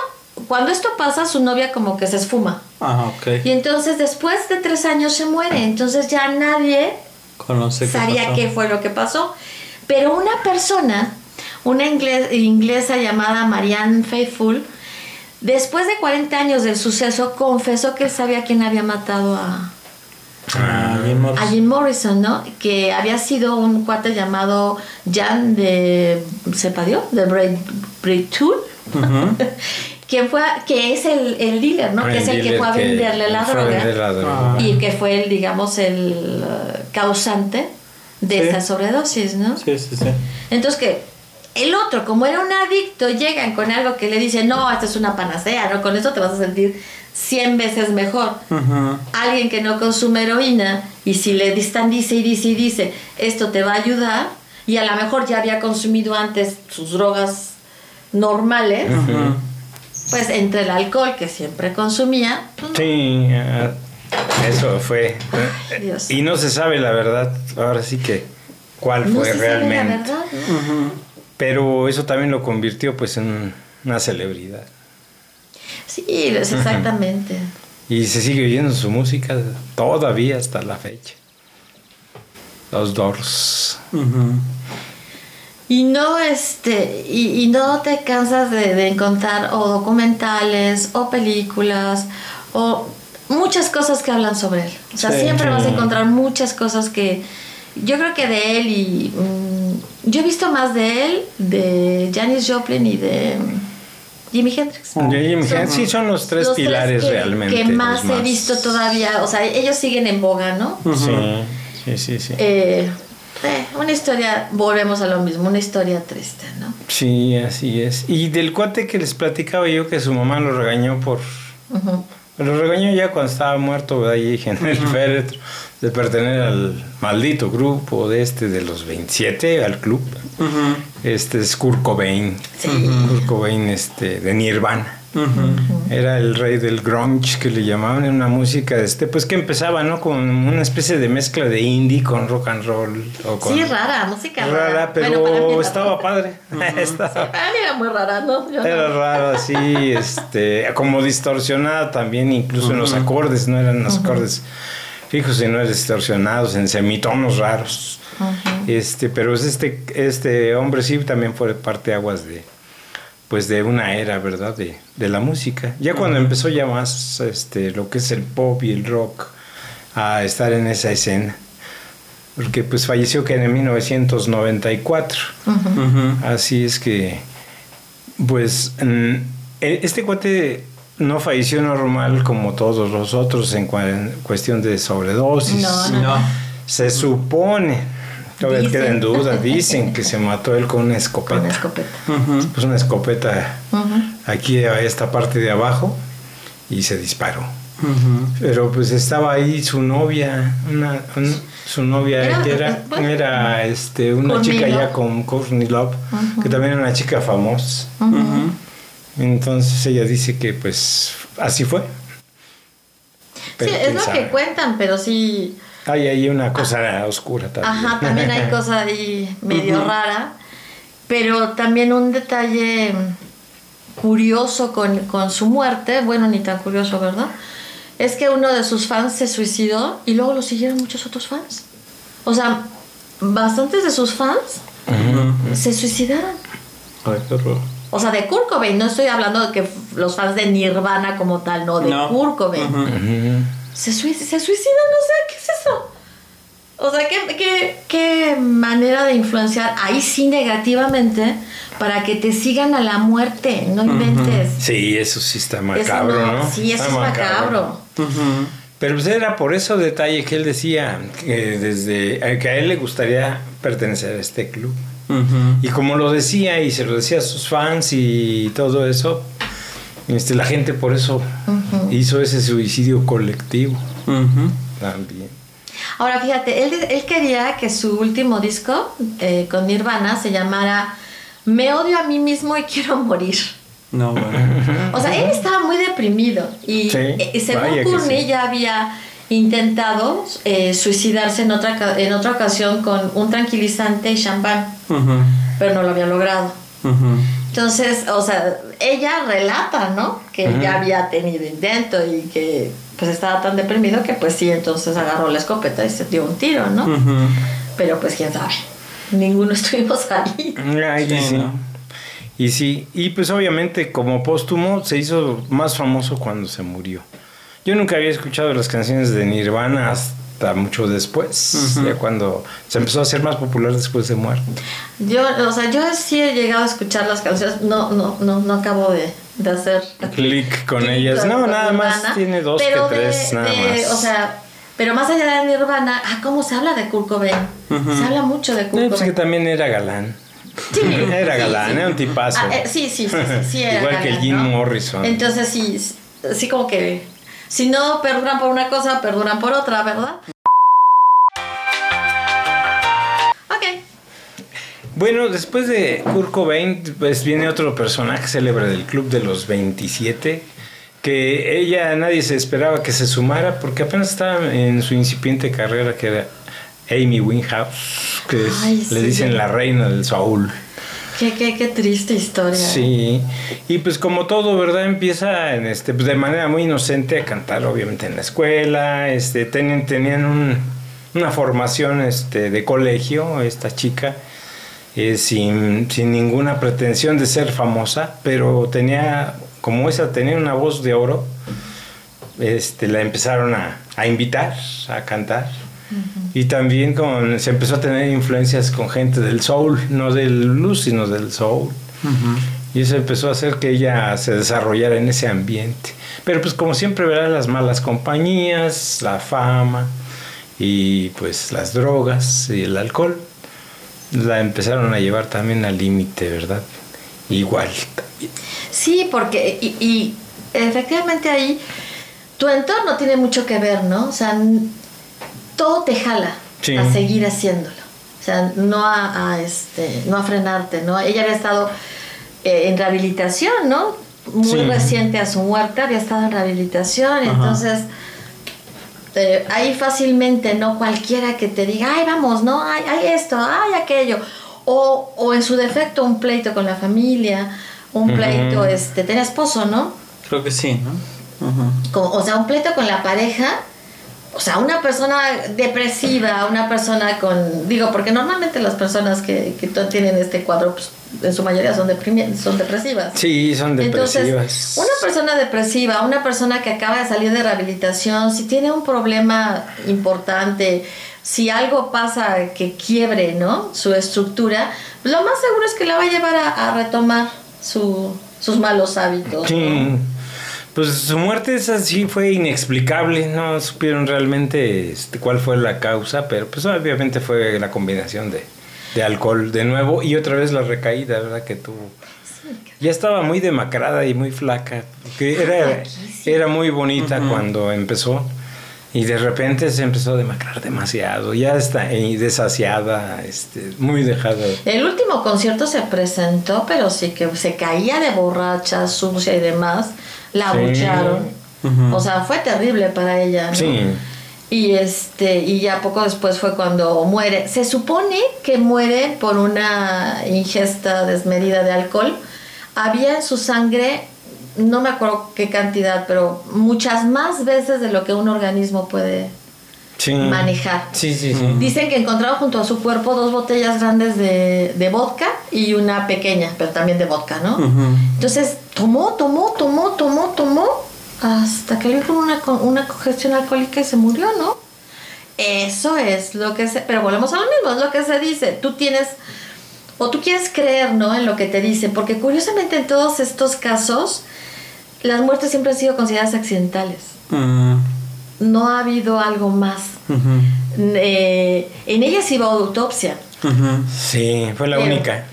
cuando esto pasa, su novia como que se esfuma. Ah, ok. Y entonces después de tres años se muere. Entonces ya nadie Conoce sabía qué fue lo que pasó. Pero una persona, una ingle- inglesa llamada Marianne Faithful, después de 40 años del suceso, confesó que él sabía quién había matado a, Ah, Jim Morrison. a Jim Morrison, ¿no? Que había sido un cuate llamado Jan de Sepadio, de Braid Tool, Ujú. <laughs> quien fue, que es el, el dealer, ¿no? que es el que fue a venderle la droga vender la droga. Ah. y que fue el, digamos, el uh, causante de Sí. esa sobredosis, ¿no? Sí, sí, sí. Entonces que el otro, como era un adicto, llegan con algo que le dice, no, esta es una panacea, ¿no? Con eso te vas a sentir 100 veces mejor. Alguien que no consume heroína y si le están dice y dice y dice, esto te va a ayudar y a lo mejor ya había consumido antes sus drogas normales. Pues entre el alcohol que siempre consumía, pues. Sí, ah, eso fue. Dios. Y no se sabe la verdad, ahora sí que cuál no fue se sabe la realmente. verdad. Pero eso también lo convirtió pues en una celebridad. Sí, es exactamente. Y se sigue oyendo su música todavía hasta la fecha. Los Doors. Y no, este, y, y no te cansas de, de encontrar o documentales o películas o muchas cosas que hablan sobre él. O sea, Sí, siempre sí. vas a encontrar muchas cosas que yo creo que de él y mm, yo he visto más de él, de Janis Joplin y de Jimi Hendrix. De Jimi Son- Hendrix, sí, son los tres Los pilares que, realmente. que más he visto todavía, o sea, ellos siguen en boga, ¿no? Sí, sí, sí. Sí, Eh, eh, una historia, volvemos a lo mismo, una historia triste, ¿no? Sí, así es. Y del cuate que les platicaba yo que su mamá lo regañó por... Ujú. Lo regañó ya cuando estaba muerto ¿verdad? ahí en el féretro de pertenecer al maldito grupo de este de los 27, al club. Ujú. Este es Kurt Cobain. Sí. Kurt Cobain este, de Nirvana. Era el rey del grunge que le llamaban, una música este, pues que empezaba, ¿no? Con una especie de mezcla de indie con rock and roll. O con Sí, rara, música rara. rara, pero Bueno, estaba rara. padre. <laughs> Estaba- Para mí era muy rara, ¿no? Yo no. Era raro así, este, como distorsionada también, incluso en los acordes, no eran los acordes fijos, sino distorsionados en semitonos raros. Este, pero es este, este hombre sí también fue parte aguas de, pues de una era, ¿verdad? De, de la música. Ya cuando empezó ya más, este, lo que es el pop y el rock a estar en esa escena. Porque pues falleció que en 1994. Ujú. Ujú. Así es que, pues, e- este cuate no falleció normal como todos los otros en cuestión de sobredosis. No, no. No. Se supone, todavía Dicen. queda en duda, dicen que se mató él con una Con escopeta. escopeta. Pues una escopeta aquí a esta parte de abajo y se disparó. Pero pues estaba ahí su novia, una, un- su novia Era- que era, bueno, era este, una Courtney chica ya con Courtney Love, que también era una chica famosa. Entonces ella dice que pues así fue. Sí, es lo sabe. que cuentan, pero sí. Hay ahí una cosa oscura también. Ajá, también hay cosa ahí <laughs> medio Ujú. rara. Pero también un detalle curioso con, con su muerte, bueno, ni tan curioso, ¿verdad? Es que uno de sus fans se suicidó y luego lo siguieron muchos otros fans. O sea, bastantes de sus fans Ujú. se suicidaron. Ay, qué horror. O sea, de Kurt Cobain, no estoy hablando de que los fans de Nirvana como tal, no, de No. Kurt Cobain. Ujú. Ujú. se, sui- se suicidan, o sea, ¿qué eso? O sea, ¿qué, qué, qué manera de influenciar ahí sí negativamente para que te sigan a la muerte, no inventes. Sí, eso sí está Eso macabro, ¿no? Sí, eso Está es macabro. Ujú. Pero pues era por eso detalle que él decía que desde eh, que a él le gustaría pertenecer a este club. Y como lo decía y se lo decía a sus fans y todo eso, este, la gente por eso hizo ese suicidio colectivo también. Ahora fíjate, él, él quería que su último disco eh, con Nirvana se llamara Me odio a mí mismo y quiero morir. No, bueno. O sea, él estaba muy deprimido y, Sí, eh, según vaya que Courtney sí. ya había intentado eh, suicidarse en otra, ca- en otra ocasión con un tranquilizante y champán, Ujú. pero no lo había logrado. Ujú. Entonces, o sea, ella relata, ¿no? Que ya había tenido intento y que pues estaba tan deprimido que pues sí, entonces agarró la escopeta y se dio un tiro, ¿no? Pero pues quién sabe, ninguno <laughs> estuvimos ahí. Ay, Sí, sí. ¿no? Y sí, y pues obviamente como póstumo se hizo más famoso cuando se murió. Yo nunca había escuchado las canciones de Nirvana hasta mucho después, ya cuando se empezó a hacer más popular después de muerto. Yo, o sea, yo sí he llegado a escuchar las canciones, no, no, no, no acabo de, de hacer Click con clic ellas. con- No, con nada más tiene dos pero que de- tres, nada de- más. O sea, pero más allá de Nirvana, ah, ¿cómo se habla de Kurt Cobain? Se habla mucho de Kurt Eh, pues que Cobain. también era galán. Sí, <laughs> Era galán, sí. era un tipazo. Ah, eh, sí, sí, sí, sí, <laughs> era Igual que Jim ¿no? Morrison. Entonces sí, sí como que si no perduran por una cosa, perduran por otra, ¿verdad? Ok. Bueno, después de Kurt Cobain, pues viene otro personaje célebre del club de los 27, que ella nadie se esperaba que se sumara porque apenas estaba en su incipiente carrera, que era Amy Winehouse, que es- Ay, le dicen la reina del soul. Qué, qué, qué triste historia. Sí, y pues como todo, ¿verdad? Empieza en este, pues de manera muy inocente a cantar, obviamente en la escuela, este, tenían, tenían un- una formación este, de colegio, esta chica, eh, sin, sin ninguna pretensión de ser famosa, pero tenía, como esa tenía una voz de oro, este, la empezaron a, a invitar a cantar. Y también con, se empezó a tener influencias con gente del soul, no del blues, sino del soul. Y eso empezó a hacer que ella se desarrollara en ese ambiente. Pero pues como siempre, verás las malas compañías, la fama y pues las drogas y el alcohol la empezaron a llevar también al límite, ¿verdad? Igual también. Sí, porque y, y efectivamente ahí tu entorno tiene mucho que ver, ¿no? O sea, todo te jala Sí. a seguir haciéndolo. O sea, no a, a, este, no a frenarte, ¿no? Ella había estado eh, en rehabilitación, ¿no? Muy Sí. reciente a su muerte, había estado en rehabilitación, Ajá. entonces eh, ahí fácilmente, ¿no? Cualquiera que te diga, ay, vamos, ¿no? Hay, hay esto, hay aquello. O, o en su defecto, un pleito con la familia, un pleito, este, tenía esposo, ¿no? Creo que sí, ¿no? O sea, un pleito con la pareja. O sea, una persona depresiva, una persona con. Digo, porque normalmente las personas que, que tienen este cuadro, pues, en su mayoría son, son depresivas. Sí, son depresivas. Entonces, una persona depresiva, una persona que acaba de salir de rehabilitación, si tiene un problema importante, si algo pasa que quiebre, ¿no? Su estructura, lo más seguro es que la va a llevar a, a retomar su- sus malos hábitos. Sí. ¿no? Pues su muerte esa sí fue inexplicable, no supieron realmente este, cuál fue la causa, pero pues obviamente fue la combinación de, de alcohol de nuevo y otra vez la recaída, ¿verdad? Que tuvo. Ya estaba muy demacrada y muy flaca, que era, Flaquísima. era muy bonita cuando empezó y de repente se empezó a demacrar demasiado, ya está y desasiada, este, muy dejada. El último concierto se presentó, pero sí que se caía de borracha, sucia y demás. La Sí. abuchearon. Ujú. O sea, fue terrible para ella, ¿no? Sí. Y este, y ya poco después fue cuando muere. Se supone que muere por una ingesta desmedida de alcohol. había en su sangre, no me acuerdo qué cantidad, pero muchas más veces de lo que un organismo puede Sí. manejar. Sí, sí, sí. Dicen que encontraron junto a su cuerpo dos botellas grandes de, de vodka y una pequeña, pero también de vodka, ¿no? Entonces tomó, tomó, tomó, tomó, tomó, hasta que le dio una, una congestión alcohólica y se murió, ¿no? Eso es lo que se... Pero volvemos a lo mismo, es lo que se dice. Tú tienes... O tú quieres creer, ¿no? En lo que te dicen. Porque curiosamente en todos estos casos, las muertes siempre han sido consideradas accidentales. Mm, No ha habido algo más. Eh, en ellas iba autopsia. ujú. Sí, fue la Pero- única.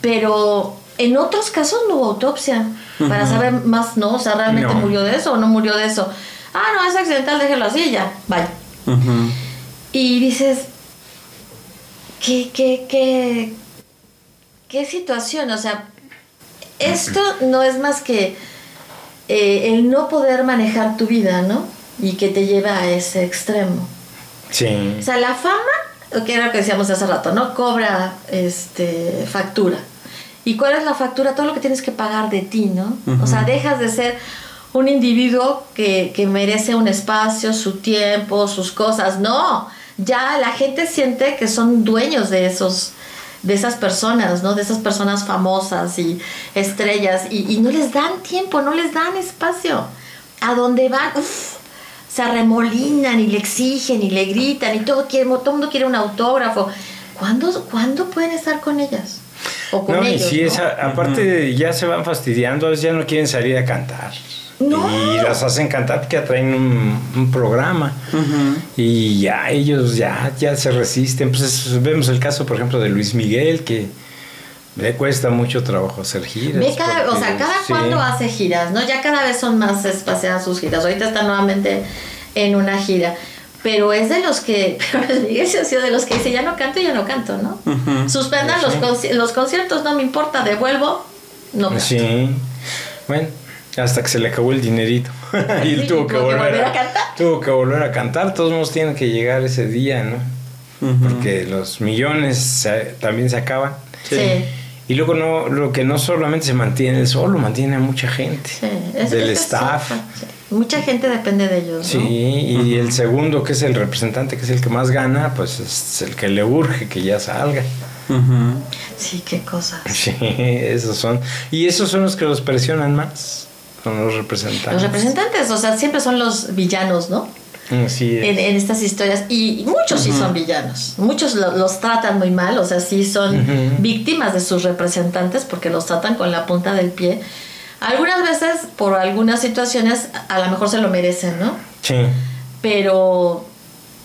Pero en otros casos no hubo autopsia. Para saber más, ¿no? O sea, realmente No. murió de eso o no murió de eso. Ah, no, es accidental, déjelo así y ya. Vaya. Y dices, ¿qué, qué, qué, qué situación? O sea, esto no es más que eh, el no poder manejar tu vida, ¿no? Y que te lleva a ese extremo. Sí. O sea, la fama, que era lo que decíamos hace rato, ¿no? Cobra este, factura. ¿Y cuál es la factura? Todo lo que tienes que pagar de ti, ¿no? O sea, dejas de ser un individuo que, que merece un espacio, su tiempo, sus cosas. No, ya la gente siente que son dueños de esos de esas personas, ¿no? De esas personas famosas y estrellas y, y no les dan tiempo, no les dan espacio. A donde van, uf, se arremolinan y le exigen y le gritan y todo, quiere, todo el mundo quiere un autógrafo. ¿Cuándo, ¿Cuándo pueden estar con ellas? O con No, y ellos. sí, ¿no? esa- aparte ya se van fastidiando, a veces ya no quieren salir a cantar. No. Y las hacen cantar porque traen un, un programa. Y ya ellos ya, ya se resisten. Pues es- vemos el caso, por ejemplo, de Luis Miguel, que le cuesta mucho trabajo hacer giras. Ve cada, o porque- sea, cada sí. cuando hace giras, ¿no? Ya cada vez son más espaciadas sus giras. Ahorita está nuevamente en una gira. Pero es de los que, <laughs> pero Miguel sí ha sido de los que dice, ya no canto, ya no canto, ¿no? Ujú. Suspendan los, conci- los conciertos, no me importa, devuelvo, no canto. Sí. Bueno, hasta que se le acabó el dinerito. <laughs> y él Sí, tuvo que volver, volver a, a cantar. Tuvo que volver a cantar. Todos modos tienen que llegar ese día, ¿no? Porque los millones se- también se acaban. Sí. Y luego no, lo que no solamente se mantiene él solo, mantiene a mucha gente. Sí, es- del es- es- staff. sí. Mucha gente depende de ellos, Sí, ¿no? y el segundo, que es el representante, que es el que más gana, pues es el que le urge que ya salga. Sí, qué cosas. Sí, esos son. Y esos son los que los presionan más, son los representantes. Los representantes, o sea, siempre son los villanos, ¿no? Así es. En, en estas historias. Y muchos sí son villanos. Muchos lo- los tratan muy mal, o sea, sí son Ujú. víctimas de sus representantes porque los tratan con la punta del pie. Algunas veces, por algunas situaciones, a lo mejor se lo merecen, ¿no? Sí. Pero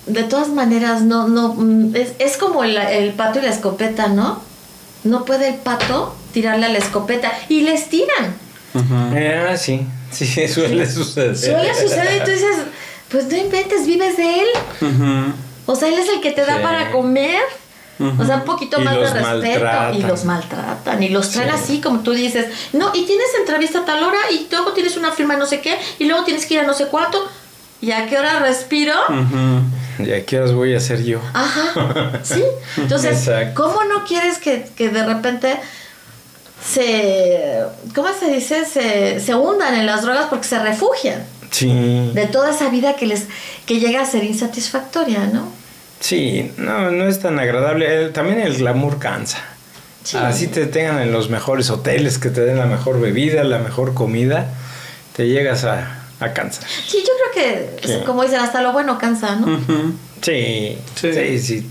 de todas maneras, no, no, mm, es, es como el, el pato y la escopeta, ¿no? No puede el pato tirarle a la escopeta y les tiran. Ah, sí, sí, <laughs> suele suceder. Suele suceder y tú dices, pues no inventes, vives de él. O sea, él es el que te da Sí. para comer. O sea, un poquito Y más de respeto. maltratan. Y los maltratan. Y los traen Sí. así, como tú dices. No, y tienes entrevista a tal hora y luego tienes una firma no sé qué. Y luego tienes que ir a no sé cuánto. ¿Y a qué hora respiro? Ujú. ¿Y a qué horas voy a hacer yo? Ajá, sí. <laughs> Entonces, Exacto. ¿cómo no quieres que, que de repente se, ¿cómo se dice? Se, se hundan en las drogas porque se refugian Sí. de toda esa vida que les que llega a ser insatisfactoria, ¿no? Sí, no, no es tan agradable. También el glamour cansa. Sí. Así te tengan en los mejores hoteles, que te den la mejor bebida, la mejor comida, te llegas a, a cansar. Sí, yo creo que, Sí. como dicen, hasta lo bueno cansa, ¿no? Sí, sí, Sí. sí.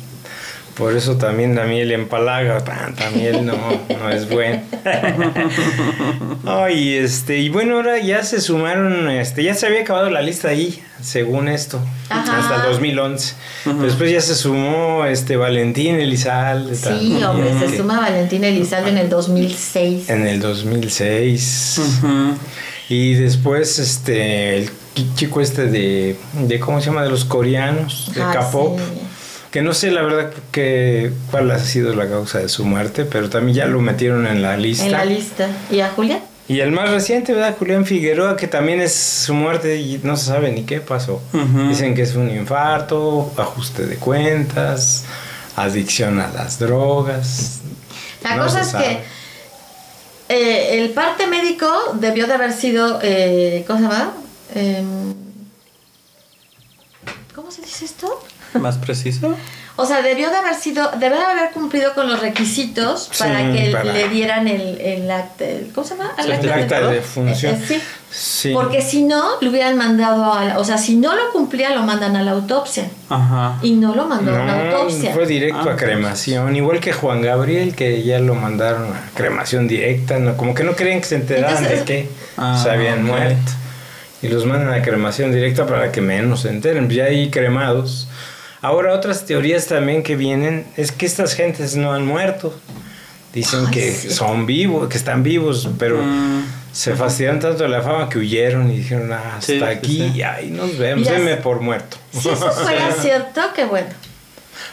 Por eso también la miel empalaga, tanta miel no, no es buena. Ay, este, y bueno, ahora ya se sumaron, este, ya se había acabado la lista ahí, según esto, Ajá. hasta el 2011. Después ya se sumó este Valentín Elizalde Sí, hombre, se suma Valentina Elizalde en el 2006. en el 2006. Ujú. Y después este el chico este de, de ¿cómo se llama? de los coreanos, de Ah, K-pop. sí. Que no sé la verdad que cuál ha sido la causa de su muerte, pero también ya lo metieron en la lista. En la lista. ¿Y a Julia? Y el más reciente, ¿verdad? Julián Figueroa, que también es su muerte y no se sabe ni qué pasó. Dicen que es un infarto, ajuste de cuentas, adicción a las drogas. La No cosa es sabe. que eh, el parte médico debió de haber sido, eh, ¿cómo se llama? Em, ¿Cómo se dice esto? ¿Más preciso? O sea, debió de haber sido, debió de haber cumplido con los requisitos para Sí, que para- le dieran el, el acta, el- ¿cómo se llama? Sí, el acta de Eh, función. eh, sí. Sí. Porque si no, lo hubieran mandado a, la- o sea, si no lo cumplía, lo mandan a la autopsia. Ajá. Y no lo mandó a No, autopsia. fue directo Ah, a cremación, igual que Juan Gabriel, que ya lo mandaron a cremación directa, no, como que no querían que se enteraran Entonces- de que Ah, se habían muerto. Y los mandan a cremación directa para que menos se enteren, pues ya ahí cremados. Ahora otras teorías también que vienen es que estas gentes no han muerto. Dicen Ay, que sí. son vivos, que están vivos, pero Mm. se fastidiaron tanto de la fama que huyeron y dijeron, "Ah, hasta Sí, sí, aquí, sí. y ahí nos vemos, denme por muerto. <laughs> Si eso fuera <laughs> cierto, qué bueno.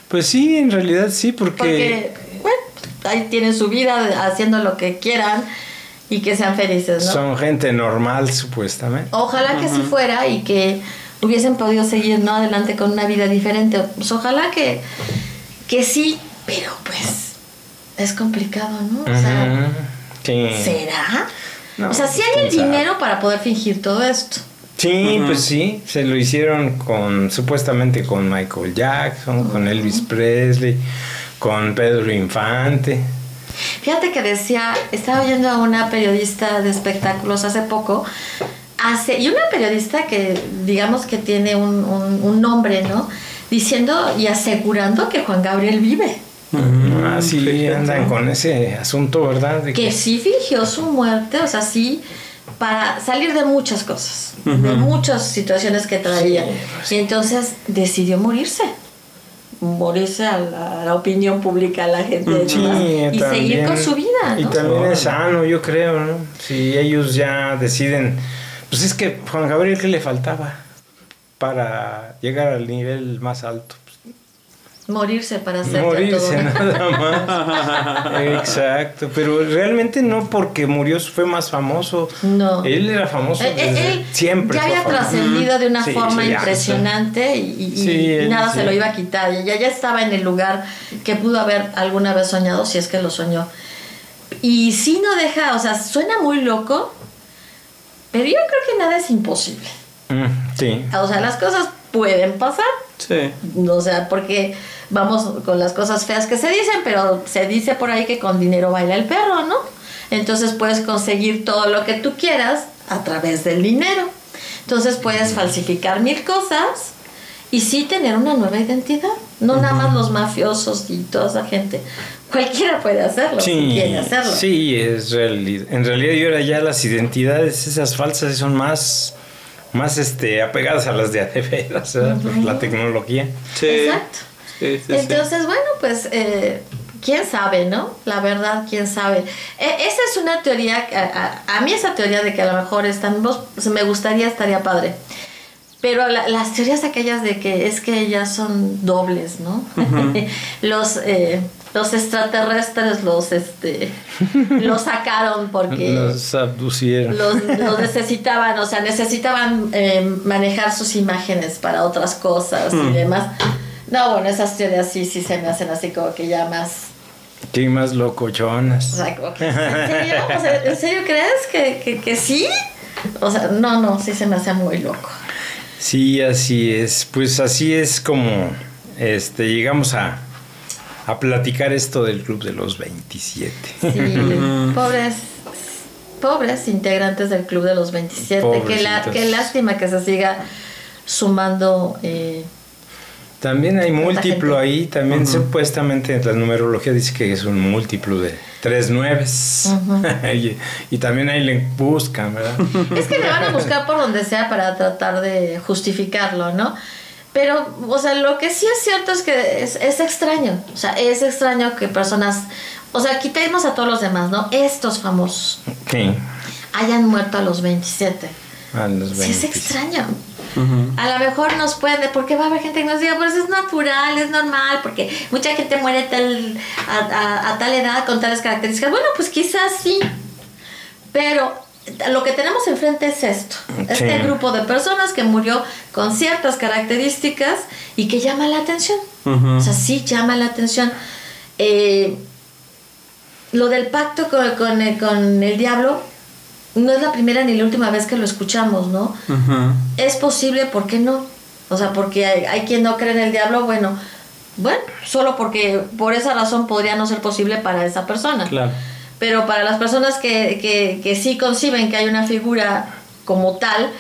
Pues sí, en realidad sí, porque... Porque, bueno, ahí tienen su vida haciendo lo que quieran y que sean felices, ¿no? Son gente normal, supuestamente. Ojalá que así fuera y que hubiesen podido seguir no adelante con una vida diferente. Pues ojalá que, que sí, pero pues es complicado, ¿no? O sea, sí. ¿será? No, o sea, si pues, hay el dinero para poder fingir todo esto. Sí, pues sí, se lo hicieron con, supuestamente con Michael Jackson, con Elvis Presley, con Pedro Infante. Fíjate que decía, estaba oyendo a una periodista de espectáculos hace poco, hace, y una periodista que digamos que tiene un, un- un nombre, ¿no? Diciendo y asegurando que Juan Gabriel vive. Ujú. Ah, sí, Fíjate. andan con ese asunto, ¿verdad? De Que sí fingió su muerte, o sea, sí, para salir de muchas cosas, de muchas situaciones que traía. Sí, pues. Y entonces decidió morirse. Morirse a la, a la opinión pública, a la gente Sí, y seguir con su vida, Y ¿no? también es sano, yo creo, ¿no? Si ellos ya deciden... Pues es que Juan Gabriel, ¿qué le faltaba para llegar al nivel más alto? Morirse para ya Morirse, todo. nada <laughs> más. Exacto, pero realmente no porque murió fue más famoso. No. Él era famoso Eh, eh, desde él siempre. ya había trascendido de una Sí, forma sí, impresionante y, y- Sí, y él nada se lo iba a quitar. Ya, ya estaba en el lugar que pudo haber alguna vez soñado, si es que lo soñó. Y sí no deja, o sea, suena muy loco, pero yo creo que nada es imposible. Mm, sí. O sea, las cosas pueden pasar. Sí. O sea, porque vamos con las cosas feas que se dicen, pero se dice por ahí que con dinero baila el perro, ¿no? Entonces puedes conseguir todo lo que tú quieras a través del dinero. Entonces puedes falsificar mil cosas y sí tener una nueva identidad. No nada más los mafiosos y toda esa gente. Cualquiera puede hacerlo si Sí, quiere hacerlo. sí, es realidad. En realidad y ahora ya las identidades, esas falsas, son más, más este, apegadas a las de veras, ¿verdad? Por la tecnología. Sí. Exacto. Sí, sí, sí. Entonces, bueno, pues, eh, quién sabe, ¿no? La verdad, quién sabe. E- esa es una teoría, a, a- a mí esa teoría de que a lo mejor están, vos- pues, me gustaría, estaría padre. Pero la- las teorías aquellas de que es que ellas son dobles, ¿no? <laughs> los, eh, los extraterrestres los, este, los sacaron porque <laughs> Los abducieron. los, los <laughs> necesitaban, o sea, necesitaban eh, manejar sus imágenes para otras cosas y demás. No, bueno, esas teorías sí, sí se me hacen así como que ya más... Sí, más O locochonas. sea, como que, ¿en serio? O sea, ¿en serio crees que, que, que sí? O sea, no, no, sí se me hace muy loco. Sí, así es. Pues así es como este, llegamos a, a platicar esto del Club de los 27. Sí, <laughs> pobres, pobres integrantes del Club de los 27. Qué, la- qué lástima que se siga sumando... eh, También hay múltiplo ahí, también supuestamente la numerología dice que es un múltiplo de tres nueves. <laughs> y, y también ahí le buscan, ¿verdad? Es que le van a <laughs> buscar por donde sea para tratar de justificarlo, ¿no? Pero, o sea, lo que sí es cierto es que es, es extraño. O sea, es extraño que personas. O sea, quitemos a todos los demás, ¿no? Estos famosos Sí, hayan muerto a los 27. a los Sí, es 20. extraño. A lo mejor nos puede, porque va a haber gente que nos diga, pues es natural, es normal, porque mucha gente muere tal, a, a- a tal edad con tales características. Bueno, pues quizás sí, pero lo que tenemos enfrente es esto, este grupo de personas que murió con ciertas características y que llama la atención. O sea, sí llama la atención. Eh, lo del pacto con, con el, con el diablo no es la primera ni la última vez que lo escuchamos, ¿no? Es posible, ¿por qué no? O sea, porque hay, hay quien no cree en el diablo, bueno, bueno, solo porque por esa razón podría no ser posible para esa persona. Claro. Pero para las personas que, que, que sí conciben que hay una figura como tal,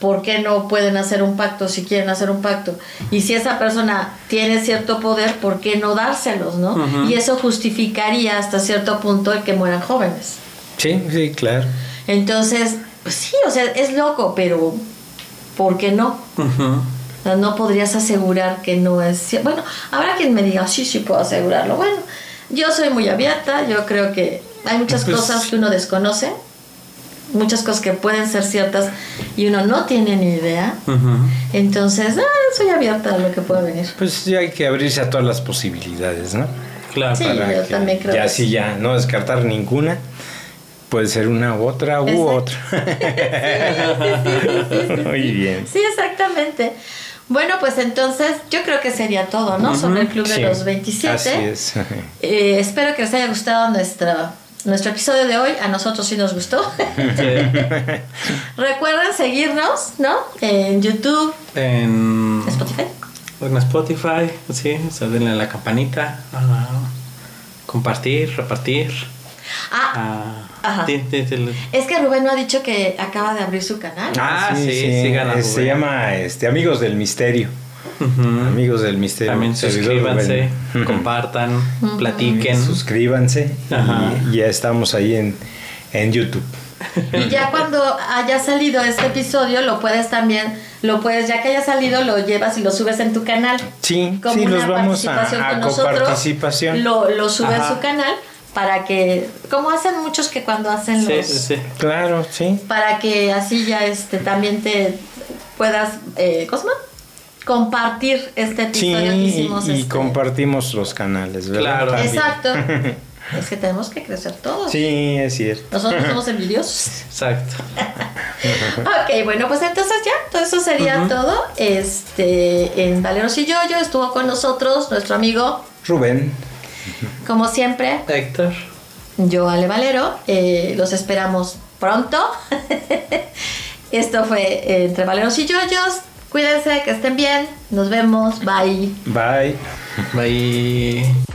¿por qué no pueden hacer un pacto si quieren hacer un pacto? Y si esa persona tiene cierto poder, ¿por qué no dárselos, no? Y eso justificaría hasta cierto punto el que mueran jóvenes. Sí, sí, claro. Entonces, pues sí, o sea, es loco, pero ¿por qué no? Ujú. O sea, no podrías asegurar que no es cierto. Bueno, habrá quien me diga, sí, sí puedo asegurarlo. Bueno, yo soy muy abierta, yo creo que hay muchas Pues- cosas que uno desconoce, muchas cosas que pueden ser ciertas y uno no tiene ni idea. Entonces, ah, soy abierta a lo que pueda venir. Pues ya hay que abrirse a todas las posibilidades, ¿no? Claro. Sí. yo también creo Ya que sí, sí. ya no descartar ninguna. Puede ser una u otra u Exacto. otra. <laughs> Muy bien. Sí, exactamente. Bueno, pues entonces yo creo que sería todo, ¿no? Sobre el Club de Sí, los 27. Así es. Eh, espero que les haya gustado nuestra, nuestro episodio de hoy. A nosotros sí nos gustó. Sí. <laughs> Recuerden seguirnos, ¿no? En YouTube, En Spotify. en Spotify, sí, o sea, denle a la campanita, a compartir, repartir. Ah, a- Ajá. di- di- di- es que Rubén no ha dicho que acaba de abrir su canal. Ah, sí, sigan a Eh, Se llama este, Amigos del Misterio. Amigos del Misterio. También suscríbanse, compartan, platiquen. Suscríbanse. Y ya estamos ahí en, en YouTube. Y ya cuando haya salido este episodio, lo puedes también, lo puedes, ya que haya salido, lo llevas y lo subes en tu canal. Sí, Como sí, una los vamos a, participación a con nosotros. Lo, lo sube Ajá. a su canal para que, como hacen muchos que cuando hacen Sí, los... sí, sí. Claro, sí. para que así ya este también te puedas eh, ¿cómo se llama? Compartir este Sí, episodio que hicimos y, y este. compartimos los canales, ¿verdad? Claro. También. exacto <laughs> es que tenemos que crecer todos Sí, es cierto. nosotros somos <laughs> envidiosos Exacto. <laughs> ok bueno pues entonces ya todo eso sería todo este en Valeros y Yoyo estuvo con nosotros nuestro amigo Rubén, como siempre Héctor. yo Ale Valero eh, los esperamos pronto esto fue eh, entre Valeros y Yoyos cuídense que estén bien nos vemos bye bye. Bye.